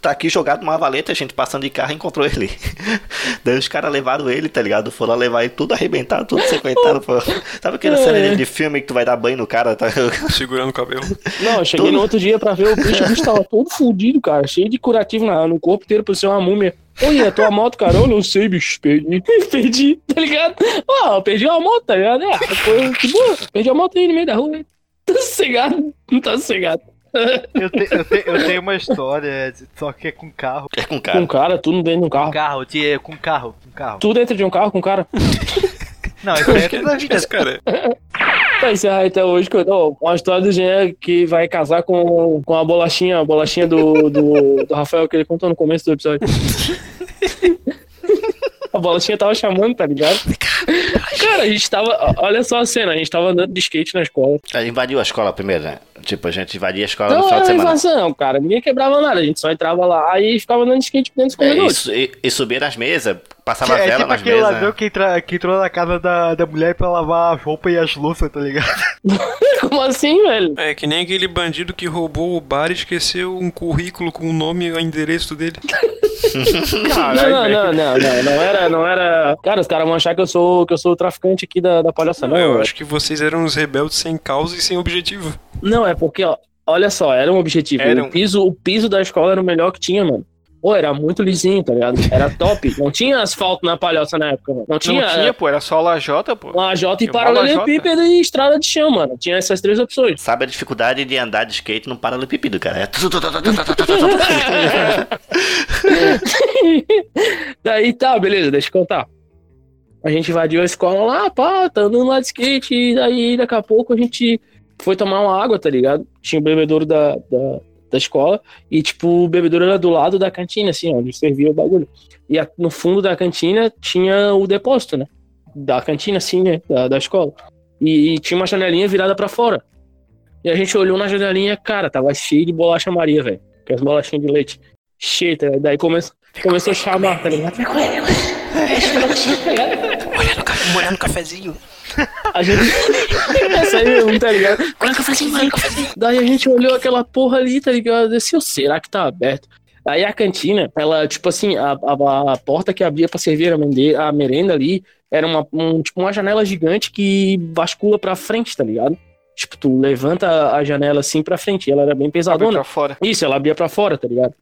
Tá aqui jogado numa valeta, a gente passando de carro encontrou ele. Daí os caras levaram ele, tá ligado? Foram levar ele tudo arrebentado, tudo sequentado. pô. Sabe aquela É. cena de filme que tu vai dar banho no cara? Tá? Segurando o cabelo. Não, eu cheguei Tudo. no outro dia pra ver o bicho, o bicho tava todo fudido, cara. Cheio de curativo na- no corpo inteiro, parecia uma múmia. Oi, é tua moto, cara? Eu não sei, bicho. Perdi. perdi, tá ligado? Ó, perdi a moto, tá ligado? É, foi que boa. Perdi a moto aí no meio da rua. Tá sossegado. Não tá sossegado. Eu, te- eu, te- eu tenho uma história, de- só que é com carro. É com Com cara. cara, tudo dentro de um Com carro. carro, tia, com carro, com carro. Tudo dentro de um carro com cara. Não, isso é tudo da vida. Esse cara é. Pra encerrar até hoje, que eu- ó, uma história do Jean que vai casar com, com a bolachinha, a bolachinha do, do, do Rafael que ele contou no começo do episódio. A bolachinha tava chamando, tá ligado? Cara, a gente tava. Olha só a cena, a gente tava andando de skate na escola. A gente invadiu a escola primeiro, né? Tipo, a gente invadia a escola no Não final de era semana. invasão, cara. Ninguém quebrava nada. A gente só entrava lá e ficava andando de skate dentro dos É, e, corredores. su- e, e subia nas mesas, passava É vela tipo nas aquele mesas. ladrão que, entra, que entrou na casa da, da mulher pra lavar as roupas e as louças, tá ligado? Como assim, velho? É que nem aquele bandido que roubou o bar e esqueceu um currículo com o nome e o endereço dele. Caralho, não, não, não, não, não era, não era. Cara, os caras vão achar que eu sou, que eu sou o traficante aqui da, da palhaça, não. eu velho. acho que vocês eram uns rebeldes sem causa e sem objetivo. Não, é porque, ó, olha só, era um objetivo. Era um- O, piso, o piso da escola era o melhor que tinha, mano. Pô, era muito lisinho, tá ligado? Era top. Não tinha asfalto na palhoça na época, mano. Não tinha, Não tinha, pô. Era só lajota, pô. lajota e paralelepípedo e estrada de chão, mano. Tinha essas três opções. Sabe a dificuldade de andar de skate num paralelepípedo, cara? É... Daí tá, beleza, deixa eu contar. A gente invadiu a escola lá, pá, tá andando lá de skate, e daí daqui a pouco a gente foi tomar uma água, tá ligado? Tinha o bebedouro da, da, da escola, e tipo, o bebedouro era do lado da cantina, assim, onde servia o bagulho. E a- no fundo da cantina tinha o depósito, né? Da cantina, assim, né? Da, da escola. E, e tinha uma janelinha virada pra fora. E a gente olhou na janelinha, cara, tava cheio de bolacha Maria, velho. Que as bolachinhas de leite. Cheio, tá? Daí começou, começou a chamar, tá ligado? Molhar no cafezinho. A gente. Essa aí mesmo, tá ligado? Daí a gente olhou aquela porra ali, tá ligado? Disse, será que tá aberto? Aí a cantina, ela, tipo assim, a, a, a porta que abria pra servir a, mende- a merenda ali era uma, um, tipo, uma janela gigante que bascula pra frente, tá ligado? Tipo, tu levanta a janela assim pra frente, e ela era bem Abriu pesadona. pra fora. Isso, ela abria pra fora, tá ligado?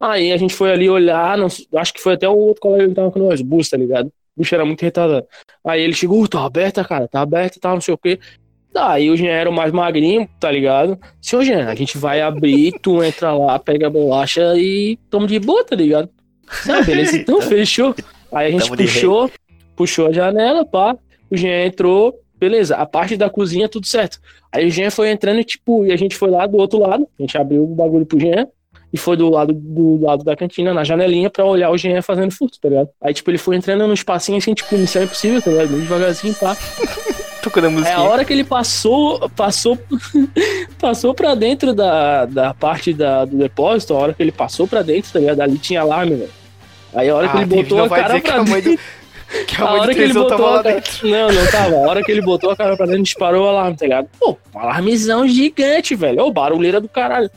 Aí a gente foi ali olhar, não- acho que foi até o outro colega que tava com nós, o Bus, tá ligado? Bicho era muito retardado. Aí ele chegou, "Uh, tá aberta, cara, tá aberta tal, não sei o quê. Daí o Jean era o mais magrinho, tá ligado? Senhor Jean, a gente vai abrir, tu entra lá, pega a bolacha e toma de boa, tá ligado? Não, beleza, então fechou. Aí a gente Tamo puxou, puxou a janela, pá, o Jean entrou, beleza, a parte da cozinha tudo certo. Aí o Jean foi entrando e tipo, e a gente foi lá do outro lado, a gente abriu o bagulho pro Jean, e foi do lado do lado da cantina, na janelinha, pra olhar o Jean fazendo furto, tá ligado? Aí, tipo, ele foi entrando num espacinho assim, tipo, missão impossível, tá ligado? Bem devagarzinho, pá. Tocando a Aí musiquinha. a hora que ele passou, passou, passou pra dentro da, da parte da, do depósito, a hora que ele passou pra dentro, tá ligado? Ali tinha alarme, velho. Aí a hora que Ah, ele David, botou a cara que pra a dentro. Que A hora que ele botou a cara... dentro. Não, não tava. A hora que ele botou a cara pra dentro, disparou o alarme, tá ligado? Pô, um alarmezão gigante, velho. Ô, barulheira do caralho.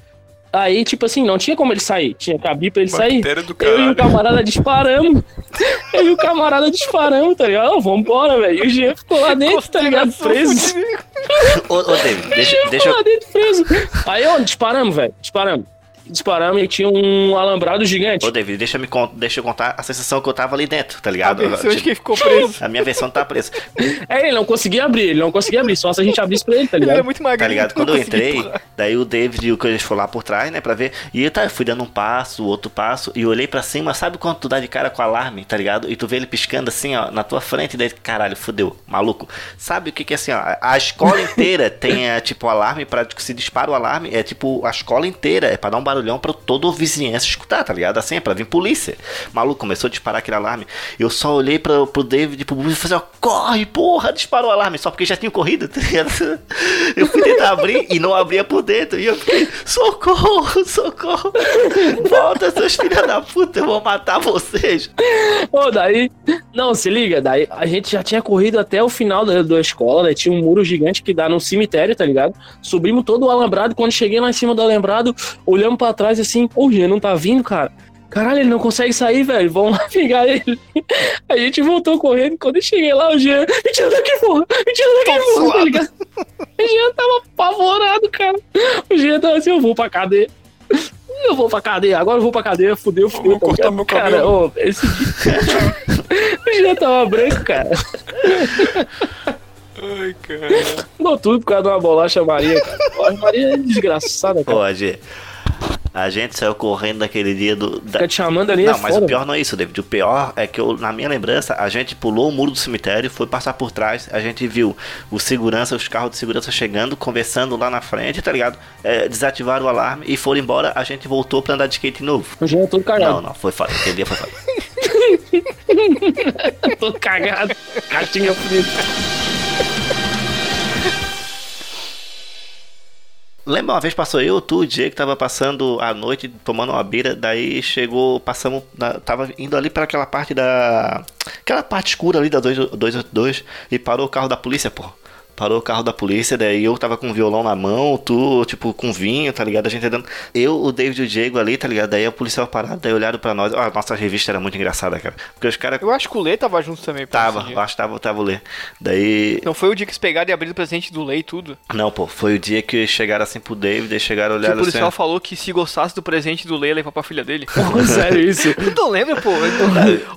Aí, tipo assim, não tinha como ele sair. Tinha que abrir pra ele sair. Bactéria do Eu e o camarada disparamos. Eu e o camarada disparamos, tá ligado? Ô, vambora, velho. E o Jean ficou lá dentro, tá ligado? Preso. Ô, ô David, O deixa, deixa ficou eu. lá dentro preso. Aí, ó, disparamos, velho. Disparamos. Disparamos e tinha um alambrado gigante. Ô, David, deixa, eu me con- deixa eu contar a sensação que eu tava ali dentro, tá ligado? A versão de Tipo, quem ficou preso. a minha versão tá presa. É, ele não conseguia abrir, ele não conseguia abrir, só se a gente abrisse pra ele, tá Ele era ligado? muito magrinho. Tá ligado? Quando eu entrei, daí o David e o Coelho foram lá por trás, né, pra ver. E eu, tá, eu fui dando um passo, outro passo, e olhei pra cima, sabe quando tu dá de cara com o alarme, tá ligado? E tu vê ele piscando assim, ó, na tua frente, e daí, caralho, fudeu, maluco. Sabe o que que é assim, ó? A escola inteira tem, é, tipo, alarme pra que se dispara o alarme, é tipo, a escola inteira, é pra dar um barulhão pra toda a vizinhança escutar, tá ligado? Assim, é pra vir polícia. Maluco, começou a disparar aquele alarme. Eu só olhei pra, pro David e pro Bruce e falei, ó, corre, porra, disparou o alarme, só porque já tinha corrido, tá ligado? Eu fui tentar abrir e não abria por dentro. E eu fiquei, socorro, socorro. Volta, seus filhos da puta, eu vou matar vocês. Pô, daí. Não, se liga, daí a gente já tinha corrido até o final da, da escola, né? Tinha um muro gigante que dá no cemitério, tá ligado? Subimos todo o alambrado. Quando cheguei lá em cima do alambrado, olhamos pra trás assim, ô, Jean, não tá vindo, cara? Caralho, ele não consegue sair, velho. Vamos lá pegar ele. A gente voltou correndo. Quando eu cheguei lá, o Jean, me tira daqui, porra! Me tira daqui, Todo porra, tá ligado? O Jean tava apavorado, cara. O Jean tava assim, eu vou pra cadeia. Eu vou pra cadeia, agora eu vou pra cadeia, fudeu, fudeu. Vou cortar tá ligado? meu Cara, cabelo. ô, esse dia. o Jean tava branco, cara. Ai, cara. Deu tudo por causa de uma bolacha Maria, cara. Bolacha Maria é desgraçada, cara. AG, a gente saiu correndo naquele dia do. Da... Fica te chamando ali, Não, é mas foda. o pior não é isso, David. O pior é que eu, na minha lembrança, a gente pulou o muro do cemitério, foi passar por trás, a gente viu o segurança, os carros de segurança chegando, conversando lá na frente, tá ligado? É, desativaram o alarme e foram embora, a gente voltou pra andar de skate de novo. O Jean é todo Não, cagado. não, foi foda. Aquele dia foi foda. todo cagado. Catinha fudida. Lembra uma vez passou eu, tu, o que tava passando a noite tomando uma beira, daí chegou, passamos, na- tava indo ali para aquela parte da. aquela parte escura ali da 2- 282 e parou o carro da polícia, pô. Parou o carro da polícia, daí eu tava com o violão na mão, tu, tipo, com vinho, tá ligado? A gente dando. Eu, o David e o Diego ali, tá ligado? Daí a policial parado, daí olharam pra nós. Ó, a nossa revista era muito engraçada, cara. Porque os caras. Eu acho que o Lê tava junto também. Tava, eu acho que tava, tava o Lê. Daí. Não foi o dia que eles pegaram e abriram o presente do Lê e tudo. Não, pô, foi o dia que chegaram assim pro David, e chegaram Que o olharam assim. policial falou que se gostasse do presente do Lê, ia levar pra filha dele. Pô, sério isso. Tu não lembra, pô?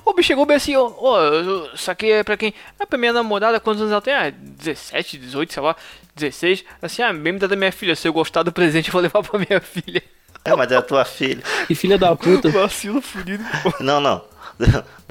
Ô, bicho chegou bem assim, ó, eu- isso aqui é pra quem? É pra minha namorada, quantos anos ela tem? Ah, 17, 18, sei lá, 16. Assim, ah, mesmo da minha filha, se eu gostar do presente, eu vou levar pra minha filha. É, mas é a tua filha. Que filha da puta. Vacilo fudido. Não, não.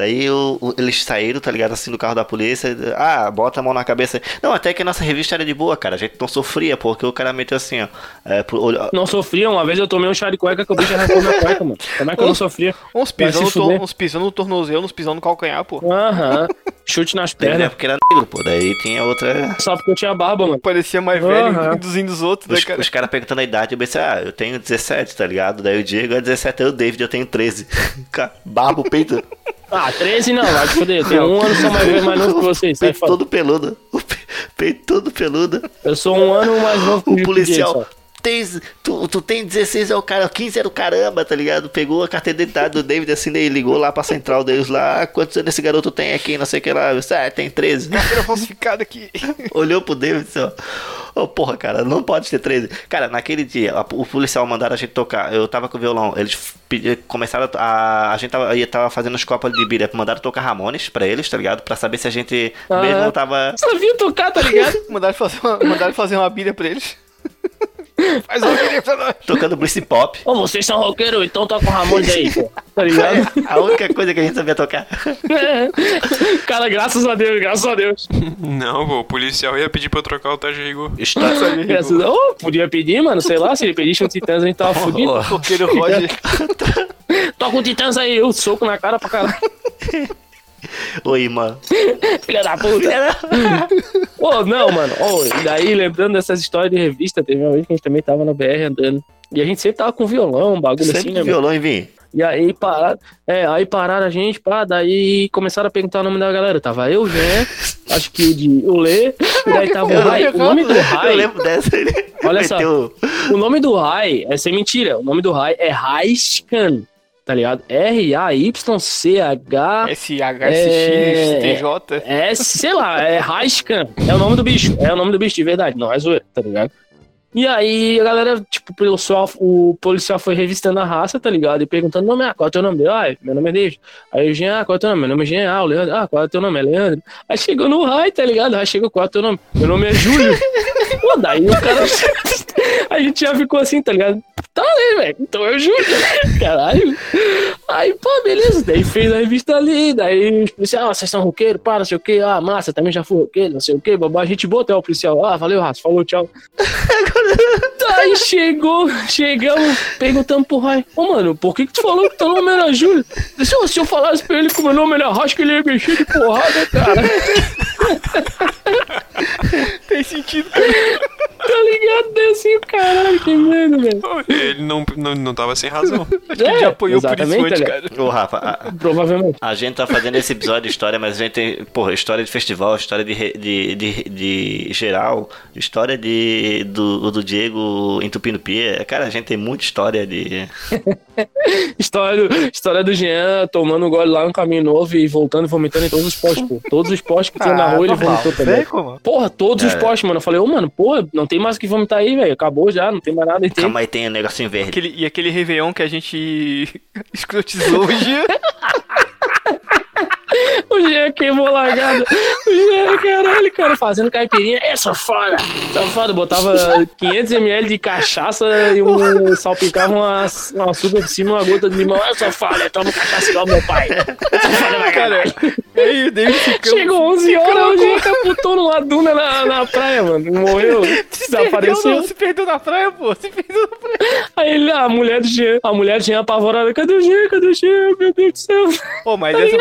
Daí o- o- eles saíram, tá ligado? Assim do carro da polícia. Ah, bota a mão na cabeça. Não, até que a nossa revista era de boa, cara. A gente não sofria, porque o cara meteu assim, ó. É, pro- olho- Não sofria, uma vez eu tomei um chá de cueca que o bicho arrancou minha cueca, mano. Como é que eu não sofria? Uns pisão, se no tor- uns pisão no tornozelo, uns pisão no calcanhar, pô. Aham. Chute nas é pernas. porque era negro, pô. Daí tinha outra. Só porque eu tinha barba, mano. Parecia mais velho, Aham. induzindo os outros, né, Os, cara? os caras perguntando a idade, eu pensei, ah, eu tenho 17, tá ligado? Daí o Diego é 17, aí o David, eu tenho 13. Cara, Barba, peito, Ah, 13 não, vai foder. Eu tenho um ano só mais velho mais novo que vocês. Sai peito todo peludo. O pe- peito todo peludo. Eu sou um ano mais novo que O o policial. só. Tem, tu, tu tem 16 é o cara, 15 era o caramba, tá ligado? Pegou a carteira de identidade do David assim, daí ligou lá pra central deles lá. "Ah, Quantos anos esse garoto tem aqui? Não sei o que lá. Disse, ah, tem 13. Carteira falsificada aqui. Olhou pro David e disse, ó. Ô, porra, cara, não pode ter 13. Cara, naquele dia, a- o policial mandaram a gente tocar. Eu tava com o violão. Eles pedi- começaram a. A gente tava, ia, tava fazendo os copos de bira. Mandaram tocar Ramones pra eles, tá ligado? Pra saber se a gente Ah. mesmo tava. Sabia tocar, tá ligado? Mandaram fazer uma, mandaram fazer uma bilha pra eles. Faz bilha pra nós. Tocando Bruce Pop. Ô, vocês são roqueiros, então toca o Ramones aí, pô. Tá ligado? A única coisa que a gente sabia tocar. Cara, graças a Deus, graças a Deus. Não, pô, o policial ia pedir pra eu trocar o de rigor. História. Graças a... Ô, podia pedir, mano, sei lá, se ele pedisse um Titãs, a gente tava fudido. Roqueiro Roger. Toca um Titãs aí, eu soco na cara pra caralho. Oi, mano. Filha da puta. Ô, não, mano. Ô, e daí, lembrando dessas histórias de revista, teve uma vez que a gente também tava na BR andando. E a gente sempre tava com violão, bagulho Sempre assim, né, mano? violão e vinho. E aí pararam, é, aí pararam a gente, pá, daí começaram a perguntar o nome da galera. Tava eu, Jean, acho que o de o Lê, e daí tava o Rai. O nome do Eu Rai, lembro dessa. Ele Olha só. meteu- o nome do Rai, é sem mentira, o nome do Rai é Raiskan, tá ligado? R-A-Y-C-H... SHSX, É, sei lá, é Raiskan. É o nome do bicho. É o nome do bicho de verdade, não é zoeira, tá ligado? E aí a galera, tipo, o policial, o policial foi revistando a raça, tá ligado? E perguntando, nome, ah, qual é o teu nome? Ah, meu nome é David. Aí o Jean, ah, qual é o teu nome? Meu nome é Jean, ah, o Leandro, ah, qual é o teu nome? É Leandro. Aí chegou no Rai, tá ligado? Aí chegou, qual é o teu nome? Meu nome é Júlio. Pô, daí o cara. a gente já ficou assim, tá ligado? Tá ali, velho. Então é o Júlio. Caralho. Aí, pô, beleza. Daí fez a revista ali. Daí os policiais, ah, vocês são roqueiros, pá, não sei o quê. Ah, massa, também já fui roqueiro, não sei o quê. Babá, a gente botou o policial. Ah, valeu, Raça, falou, tchau. Daí chegou, chegamos, perguntamos pro Rai, ô mano, por que que tu falou que teu nome era Júlio? Se eu, se eu falasse pra ele que meu nome era Rasca, ele ia mexer de porrada, cara. Tem sentido. Tá ligado? Deu assim, caralho, que medo, velho. Ele não, não, não tava sem razão. Acho que ele já apanhou por isso exatamente, antes, tá cara. Ô, Rafa, a, Provavelmente. a gente tá fazendo esse episódio de história, mas a gente tem, porra, história de festival, história de, de, de, de geral, história de, do, do Diego entupindo pia. Cara, a gente tem muita história de. História do, história do Jean tomando gole lá no caminho novo e voltando e vomitando em todos os postos, pô. Todos os postos que tinha na rua ele vomitou também. Sei como? Porra, todos os É. postos, mano. Eu falei, ô, mano, porra, não tem mais o que vomitar aí, velho. Acabou já, não tem mais nada aí. Tem. Calma aí, tem um negocinho verde. Aquele, e aquele Réveillon que a gente escrotizou Jean. O Jean queimou largada. O Jean, caralho, cara, fazendo caipirinha. É. Sou foda. Botava 500ml de cachaça e um, salpicava uma, um açúcar por cima, uma gota de limão. Foda, eu tomo cachaça igual meu pai. Foda pra caralho. Aí ficou. Chegou 11 horas, o Jean caputou numa duna na, na praia, mano. Morreu, Perdeu, desapareceu. não, se perdeu na praia, pô. Se perdeu na praia. Aí ele, a mulher do Jean, a mulher do Jean apavorada. Cadê o Jean? Cadê o Jean? Meu Deus do céu. Ô, mas essa.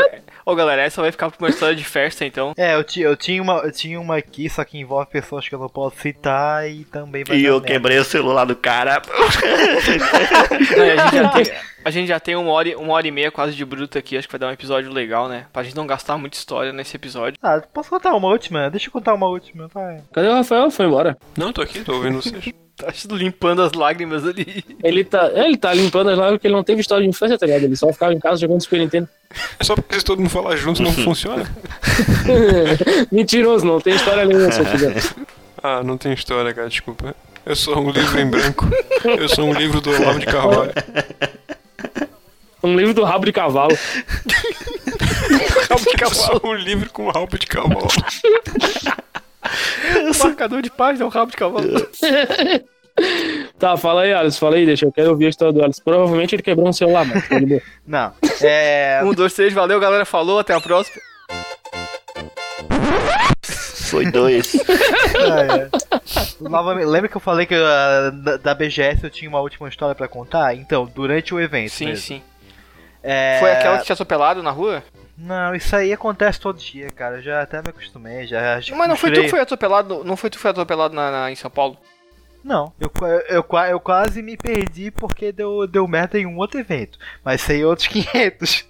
Ô, galera, essa vai ficar pra uma história de festa, então. É, eu, ti- eu, tinha uma, eu tinha uma aqui, só que envolve pessoas que eu não posso citar e também vai E eu merda. quebrei o celular do cara. Aí a gente já tem, a gente já tem uma, hora, e- uma hora e meia quase de bruto aqui, acho que vai dar um episódio legal, né? Pra gente não gastar muita história nesse episódio. Ah, posso contar uma última? Deixa eu contar uma última, vai. Cadê o Rafael? Foi embora. Não, tô aqui, tô ouvindo vocês. Tá limpando as lágrimas ali. Ele tá, ele tá limpando as lágrimas porque ele não teve história de infância, tá ligado? Ele só ficava em casa jogando Super Nintendo. É só porque se todo mundo falar junto não funciona. Mentiroso, não tem história nenhuma, se eu quiser. Ah, não tem história, cara, desculpa. Eu sou um livro em branco. Eu sou um livro do Olavo de Carvalho. Um livro do rabo de cavalo. Rabo de Eu sou cavalo. um livro com rabo de cavalo. Marcador de página, é um rabo de cavalo. Tá, fala aí, Alice, fala aí, deixa. Eu quero ouvir a história do Alice. Provavelmente ele quebrou um celular, boa. Não, é... Um, dois, três, valeu, galera. Falou, até a próxima. Foi dois. Ah, é. Novamente, lembra que eu falei que ah, da, da BGS eu tinha uma última história pra contar? Então, durante o evento. Sim, mesmo. sim. É... Foi aquela que tinha atropelado na rua? Não, isso aí acontece todo dia, cara. Eu já até me acostumei, já. já Mas não foi tu que foi atropelado, não foi tu que foi atropelado na, na- em São Paulo? Não, eu, eu, qua- eu quase me perdi porque deu, deu merda em um outro evento. Mas sei outros 500.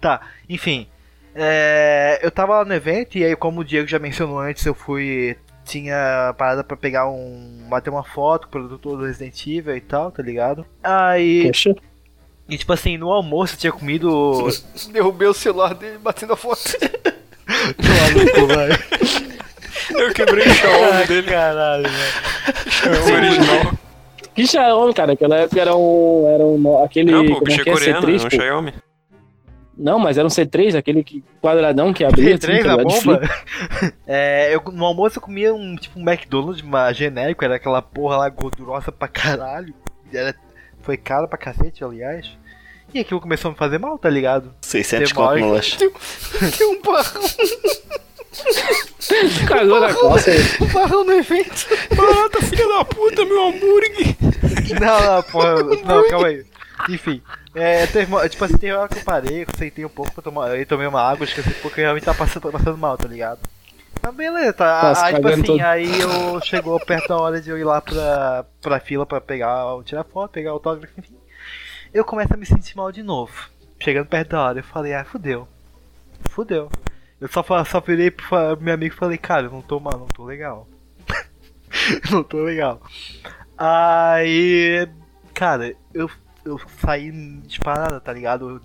tá, enfim. É, eu tava lá no evento e aí, como o Diego já mencionou antes, eu fui. Tinha parada pra pegar um. bater uma foto com o produtor do Resident Evil e tal, tá ligado? Aí. Poxa. E tipo assim, no almoço eu tinha comido. Derrubei o celular dele batendo a foto. maluco, velho. Eu quebrei o Xiaomi dele. Caralho, velho. Xiaomi original. Que Xiaomi, cara? Aquela época era um. Era um aquele. Não, pô, o como bicho é é que é? coreano, C3, é um pô. Xiaomi. Não, mas era um C3, aquele que, quadradão que abria. assim, P3 tá a bomba? É, eu, no almoço eu comia um tipo um McDonald's uma genérico, era aquela porra lá gordurosa pra caralho. Era, foi caro pra cacete, aliás. E aquilo começou a me fazer mal, tá ligado? 600 Demora. conto no lanche. Tem um barrão, Cagou na aí. um barrão no evento. Mata, filha da puta, meu hambúrguer. Não, não, porra, não, calma aí. Enfim, é, teve, tipo assim, teve uma hora que eu parei, eu sentei um pouco pra tomar, aí tomei uma água, esqueci porque eu realmente tava passando, passando mal, tá ligado? Mas beleza, tá, Tá aí, tipo assim, todo. aí eu chegou perto da hora de eu ir lá pra, pra fila pra pegar, tirar foto, pegar autógrafo, enfim. eu começo a me sentir mal de novo. Chegando perto da hora, eu falei, ah, fudeu. Fudeu. Eu só, só virei pro meu amigo e falei, cara, eu não tô mal, não tô legal. não tô legal. Aí, cara, eu, eu saí disparada, tá ligado?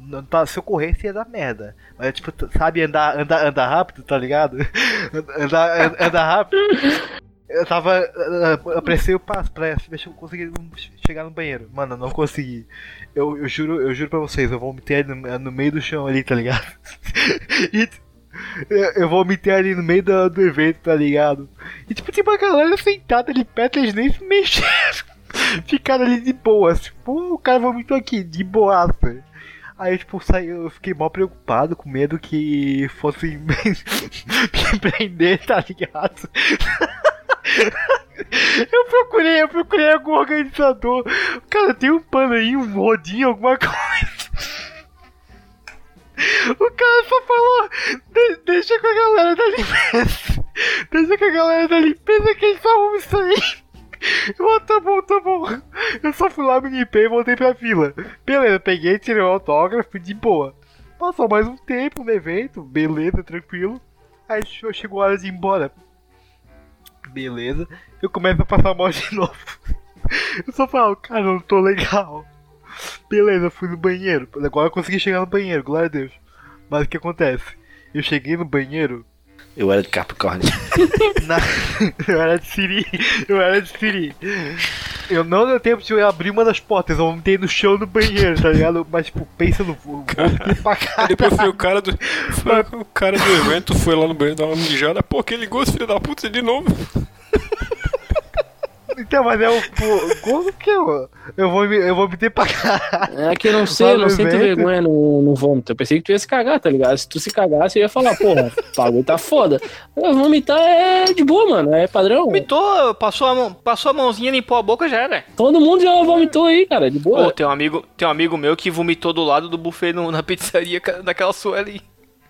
Se eu corresse ia dar merda. Mas, tipo, sabe andar, andar, andar rápido, tá ligado? andar, an- andar rápido. Eu tava. Eu apressei o passo pra ver se eu conseguia chegar no banheiro. Mano, eu não consegui. Eu, eu juro, eu juro pra vocês, eu vomitei ali no, no meio do chão ali, tá ligado? E eu, eu vomitei ali no meio do, do evento, tá ligado? E tipo, tinha uma galera sentada ali perto, eles nem se mexeram. Ficaram ali de boa, tipo, o cara vomitou aqui, de boaça. Aí, tipo, saí, eu fiquei mal preocupado, com medo que fosse me prender, tá ligado? Eu procurei, eu procurei algum organizador. Cara, tem um pano aí, um rodinho, alguma coisa. O cara só falou, "De- deixa com a galera da limpeza. Deixa com a galera da limpeza que eles salvam isso aí. "Ah, tá bom, tá bom. Eu só fui lá, me limpei e voltei pra fila. Beleza, peguei, tirei o autógrafo de boa. Passou mais um tempo no evento, beleza, tranquilo. Aí che- chegou a hora de ir embora. Beleza. Eu começo a passar mal de novo. Eu só falo, cara, eu não tô legal. Beleza, fui no banheiro. Agora eu consegui chegar no banheiro, glória a Deus. Mas o que acontece? Eu cheguei no banheiro. Eu era de Capricórnio. Na... eu era de Siri. Eu era de Siri. Eu não deu tempo de eu abrir uma das portas, eu vomitei no chão do banheiro, tá ligado? Mas, tipo, pensa no. Pra cá. depois foi o cara do. Foi o cara do evento, foi lá no banheiro dar uma mijada. Pô, aquele gosto, filho da puta, de novo. Então, mas é o. pô, Como que eu. Eu vou, me- eu vou meter pra cá. É que eu não sei, eu não sinto vergonha no, no vômito. Eu pensei que tu ia se cagar, tá ligado? Se tu se cagasse, eu ia falar, porra, o bagulho tá foda. Mas Vomitar é de boa, mano, é padrão. Vomitou, passou a, mão, passou a mãozinha, limpou a boca, já era. Todo mundo já vomitou aí, cara, de Pô, boa. tem um amigo, tem um amigo meu que vomitou do lado do buffet no- na pizzaria daquela sua ali.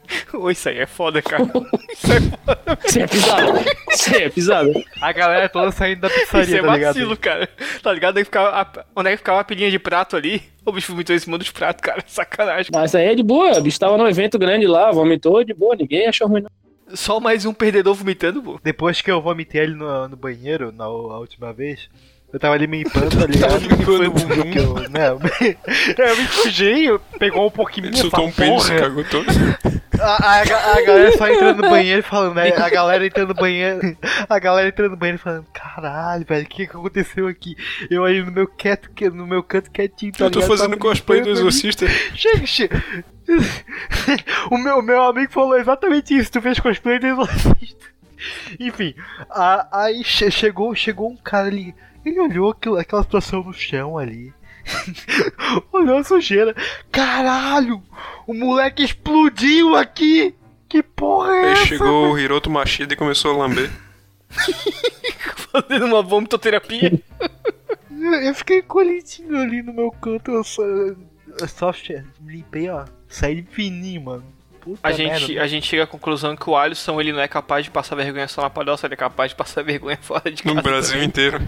Ô, isso aí é foda, cara. Isso é, foda. Isso é pisado. Isso é pisado. A galera toda saindo da Isso pizzaria, é tá ligado? vacilo, cara. Tá ligado? Aí ficava a- onde é que ficava a pilhinha de prato ali? O bicho vomitou em cima dos pratos, cara. Sacanagem. Mas aí é de boa, o bicho tava num evento grande lá, vomitou de boa, ninguém achou ruim. Não. Só mais um perdedor vomitando, pô. Depois que eu vomitei ali no, no banheiro, na a última vez, eu tava ali me limpando, tá ligado? Tava limpando o bumbum. que eu, né, eu, me, eu me sujei, eu- pegou um pouquinho Ele essa soltou um pênis e cagou todo. A, a, a galera só entrando no banheiro falando, né? A galera entrando no banheiro. A galera entrando no banheiro falando, caralho, velho, o que, que aconteceu aqui? Eu aí no meu quieto, que- no meu canto quietinho, tá Eu tô ligado? fazendo Tava cosplay do. Exorcista. Chega, chega. O meu, meu amigo falou exatamente isso. Tu fez cosplay do exorcista. Enfim, a- aí che- chegou, chegou um cara ali. Ele olhou aquilo, aquela situação no chão ali. olhou a sujeira. Caralho! O moleque explodiu aqui! Que porra é Aí essa? chegou o Hiroto Machida e começou a lamber. Fazendo uma vomitoterapia. Eu, eu fiquei encolhidinho ali no meu canto. Eu só, eu só limpei, ó. Saí fininho, mano. Puta A merda. gente, a gente chega à conclusão que o Alisson ele não é capaz de passar vergonha só na palhoça, ele é capaz de passar vergonha fora de casa. No Brasil também. inteiro.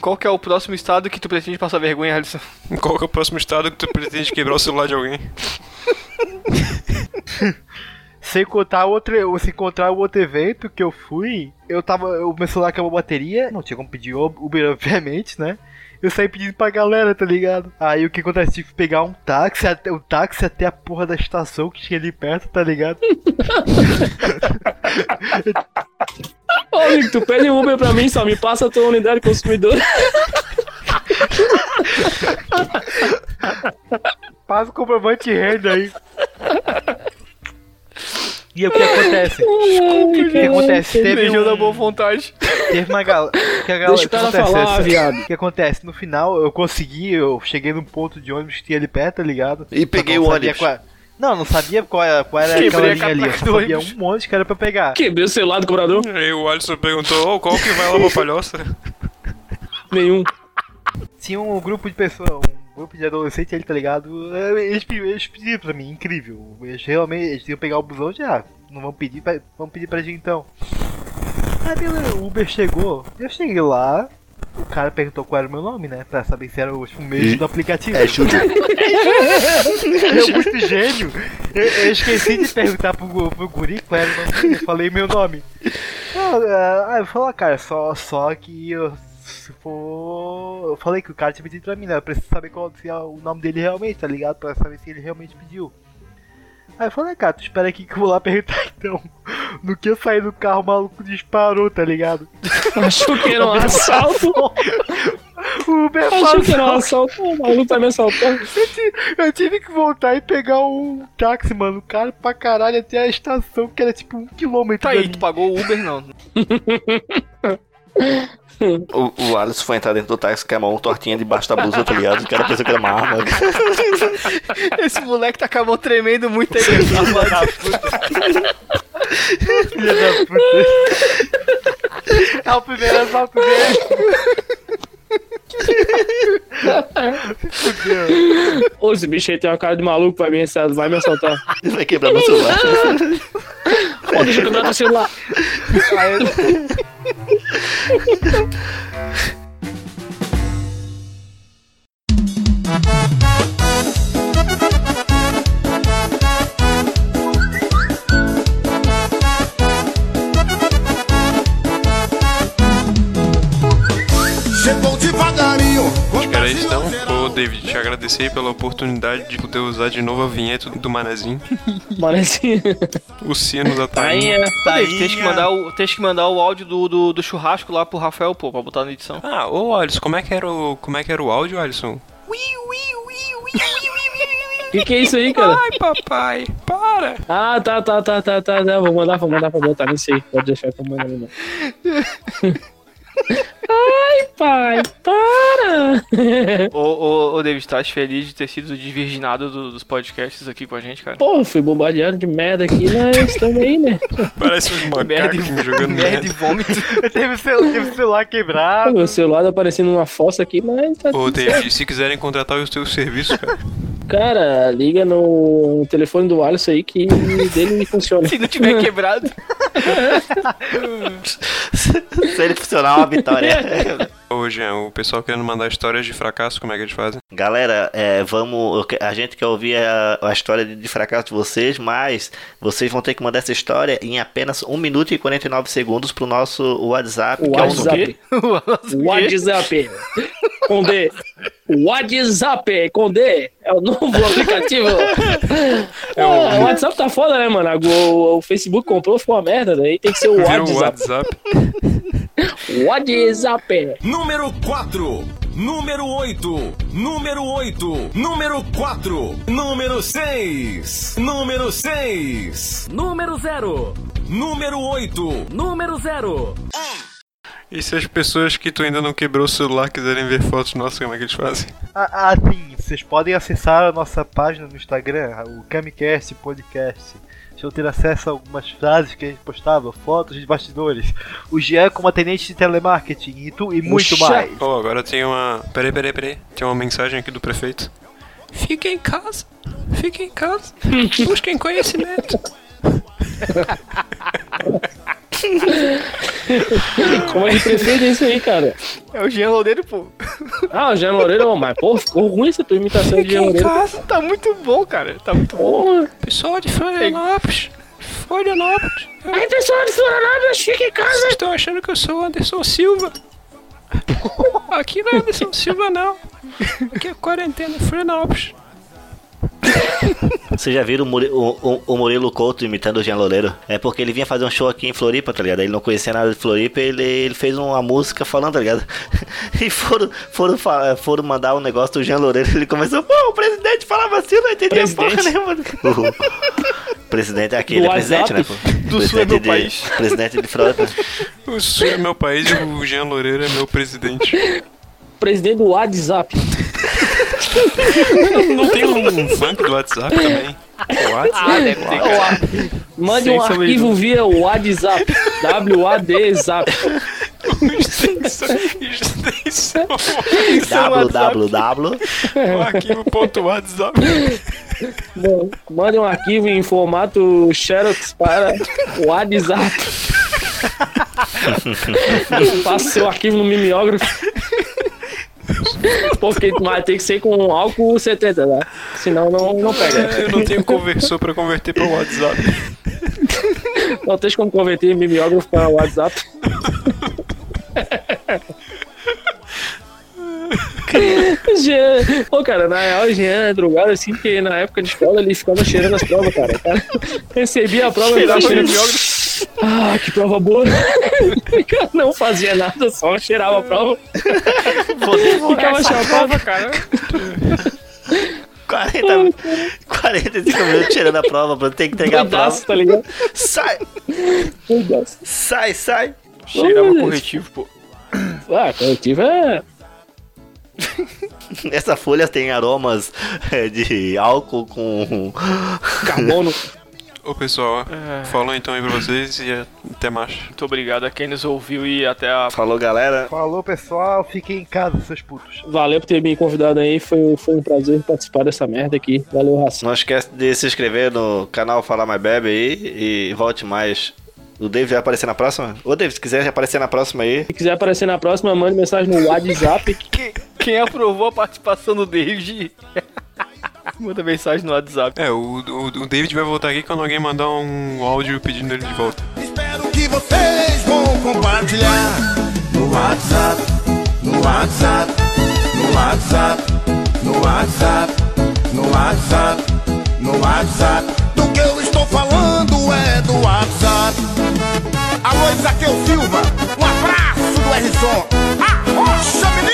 Qual que é o próximo estado que tu pretende passar vergonha, Alisson? Qual que é o próximo estado que tu pretende quebrar o celular de alguém? Sem contar outro, sem contar o outro evento que eu fui, eu tava. O meu celular acabou a bateria, não tinha como pedir Uber, obviamente, né? Eu saí pedindo pra galera, tá ligado? Aí o que acontece? Tive que pegar um táxi, até, um táxi até a porra da estação que tinha ali perto, tá ligado? Ô, amigo, tu pede um Uber pra mim, só me passa a tua unidade consumidora. Passa o comprovante de renda aí. E o que acontece? O que acontece? Teve, um, da boa vontade. teve uma galera. Que a galera Deixa o cara que acontece? falar, viado. O que acontece? No final eu consegui, eu cheguei num ponto de ônibus que tinha ali perto, tá ligado? E peguei o ônibus. qual- Não, não sabia qual era, qual era Quebrei aquela a linha ali. Eu sabia um monte que era pra pegar. Quebrei o celular do cobrador? Aí o Alisson perguntou, "Ô, qual que vai lá pra palhoça? Nenhum. Tinha um grupo de pessoas, um grupo de adolescentes ali, tá ligado? Eles, pe- eles pediram pra mim, incrível. Eles realmente eles iam pegar o busão já. Não vão pedir pra, vão pedir pra gente então. Aí beleza, o Uber chegou. Eu cheguei lá, o cara perguntou qual era o meu nome, né? Pra saber se era o tipo, mesmo do aplicativo. É Júlio. Eu muito gênio. Eu, eu esqueci de perguntar pro, pro guri qual era o nome dele. Eu falei meu nome. Ah, ah, eu falei, cara, só, só que eu, se for. Eu falei que o cara tinha pedido pra mim, né? Eu preciso saber qual se é o nome dele realmente, tá ligado? Pra saber se ele realmente pediu. Aí eu falei, "Ah, cara, tu espera aqui que eu vou lá perguntar então. No que eu saí do carro, o maluco disparou, tá ligado? Achou que era um assalto. O Uber Achou que era um assalto. O maluco tá me assaltando. Eu tive que voltar e pegar um táxi, mano. Caro pra caralho até a estação, que era tipo um quilômetro. Tá aí, tu pagou o Uber não. O, o Alisson foi entrar dentro do táxi com a mão tortinha debaixo da blusa, tá ligado? O cara pensou que era uma arma. Esse moleque tá com a mão tremendo muito aí. Filha da puta. É o primeiro assalto dele. Fudeu. Ô, esse bicho aí tem uma cara de maluco, vai me, assaltar, vai me assaltar. Vai quebrar meu celular. Ô, deixa eu quebrar teu celular. era isso então. Ô, David, te agradecer pela oportunidade de poder usar de novo a vinheta do Manezinho. Manezinho. O sino da tainha. Tainha. Tá tens que mandar o, tens que mandar o áudio do, do, do churrasco lá pro Rafael, pô, pra botar na edição. Ah, ô Alisson, como é que era o, como é que era o áudio, Alisson? O que, que é isso aí, cara? Ai, papai, para! Ah, tá, tá, tá, tá, tá, tá. Vou mandar, vou mandar pra botar nisso aí. Pode deixar que eu mando ali, não. Ai, pai, para! Ô, ô, ô, David, estás feliz de ter sido desvirginado do- dos podcasts aqui com a gente, cara? Pô, fui bombardeado de merda aqui, mas estamos aí, né? Parece Merda macacos e, me jogando merda merda. e vômito. teve, o cel- teve o celular Pô, quebrado. Meu celular tá parecendo uma fossa aqui, mas tá Ô, tudo certo. David, se quiserem contratar os teus serviços, cara. Cara, liga no telefone do Alisson aí que dele funciona. Se não tiver quebrado. Se ele funcionar, é uma vitória. Ô, Jean, o pessoal querendo mandar histórias de fracasso, como é que eles fazem? Galera, é, vamos. A gente quer ouvir a, a história de, de fracasso de vocês, mas vocês vão ter que mandar essa história em apenas 1 minuto e 49 segundos pro nosso WhatsApp, O que é o WhatsApp. WhatsApp. Com D. WhatsApp com D. É o novo aplicativo. É, o WhatsApp tá foda, né, mano? O, o Facebook comprou, ficou uma merda. Daí tem que ser o Viram o WhatsApp. WhatsApp? WhatsApp. Número 4. Número 8. Número 8. Número 4. Número 6. Número 6. Número 0. Número 8. Número 0. E se as pessoas que tu ainda não quebrou o celular quiserem ver fotos nossas, como é que eles fazem? Ah, ah, sim, vocês podem acessar a nossa página no Instagram, o Camicast Podcast. Vocês vão ter acesso a algumas frases que a gente postava, fotos de bastidores, o Jean como atendente de telemarketing e, tu, e muito mais. Ó, agora tem uma. Peraí, peraí, peraí. Tem uma mensagem aqui do prefeito. Fique em casa. Fique em casa. Busquem conhecimento. Como é que prefeito é isso aí, cara? É o Jean Loureiro, pô. Ah, o Jean Loureiro, mas pô, ficou ruim essa tua imitação de Jean Loureiro. Tá muito bom, cara. Tá muito bom. Pessoal de Florianópolis. Florianópolis. Aí, pessoal de Florianópolis, fica em casa. Vocês estão achando que eu sou o Anderson Silva? Aqui não é Anderson Silva, não. Aqui é quarentena Florianópolis. Vocês já viram o, Muri- o- o- o Murilo Couto imitando o Jean Loureiro? É porque ele vinha fazer um show aqui em Floripa, tá ligado? Ele não conhecia nada de Floripa, ele, ele fez uma música falando, tá ligado? E foram, foram, foram mandar um negócio do Jean Loureiro, ele começou, pô, o presidente falava assim, eu não entendia porra nenhuma. O presidente é aquele, Do é presidente, né, pô? Do Sul é Presidente meu de- país. Presidente de Frota. O Sul é meu país e o Jean Loureiro é meu presidente. Presidente do WhatsApp. Não tem um funk do WhatsApp também? WhatsApp? Ah, deve ter, cara. Mande um arquivo via WhatsApp. W-A-D Zap. Extensão. Extensão. www. Arquivo.whatsapp. Bom, Mande um arquivo em formato Xerox para o WhatsApp. Faça seu arquivo no mimeógrafo. Porque mas tem que ser com álcool 70, né? Senão não, não pega. Eu não tenho conversor pra converter pra WhatsApp. Não tem como converter mimeógrafo para WhatsApp. Jean, pô, cara, na real, o Jean é drogado assim, porque na época de escola ele ficava cheirando as provas, cara. Cara recebia a prova e ficava cheirando. Ah, que prova boa. Cara não fazia nada, só cheirava a prova. ficava chapado, cara. 40, 45 minutos tirando a prova, pra ter que entregar a prova. Doidaço, tá ligado? Sai, Doidaço. sai, sai. Cheirava corretivo, pô. Ah, coletivo é. Essa folha tem aromas é, de álcool com. Carbono. Ô pessoal, falou então aí pra vocês e até mais. Muito obrigado a quem nos ouviu e até a Falou, galera. Falou, pessoal. Fiquem em casa, seus putos. Valeu por ter me convidado aí. Foi, foi um prazer participar dessa merda aqui. Valeu, Raça. Não esquece de se inscrever no canal Falar Mais Bebe aí e volte mais. O David vai aparecer na próxima? Ô, David, se quiser aparecer na próxima aí. Se quiser aparecer na próxima, mande mensagem no WhatsApp. Quem, quem aprovou a participação do David? Manda mensagem no WhatsApp. É, o, o, o David vai voltar aqui quando alguém mandar um áudio pedindo ele de volta. Espero que vocês vão compartilhar no WhatsApp, no WhatsApp, no WhatsApp, no WhatsApp, no WhatsApp, no WhatsApp. Do que eu estou falando é do WhatsApp. Alô, Isaqueu Silva, um abraço do R-Som. Arrocha, menino,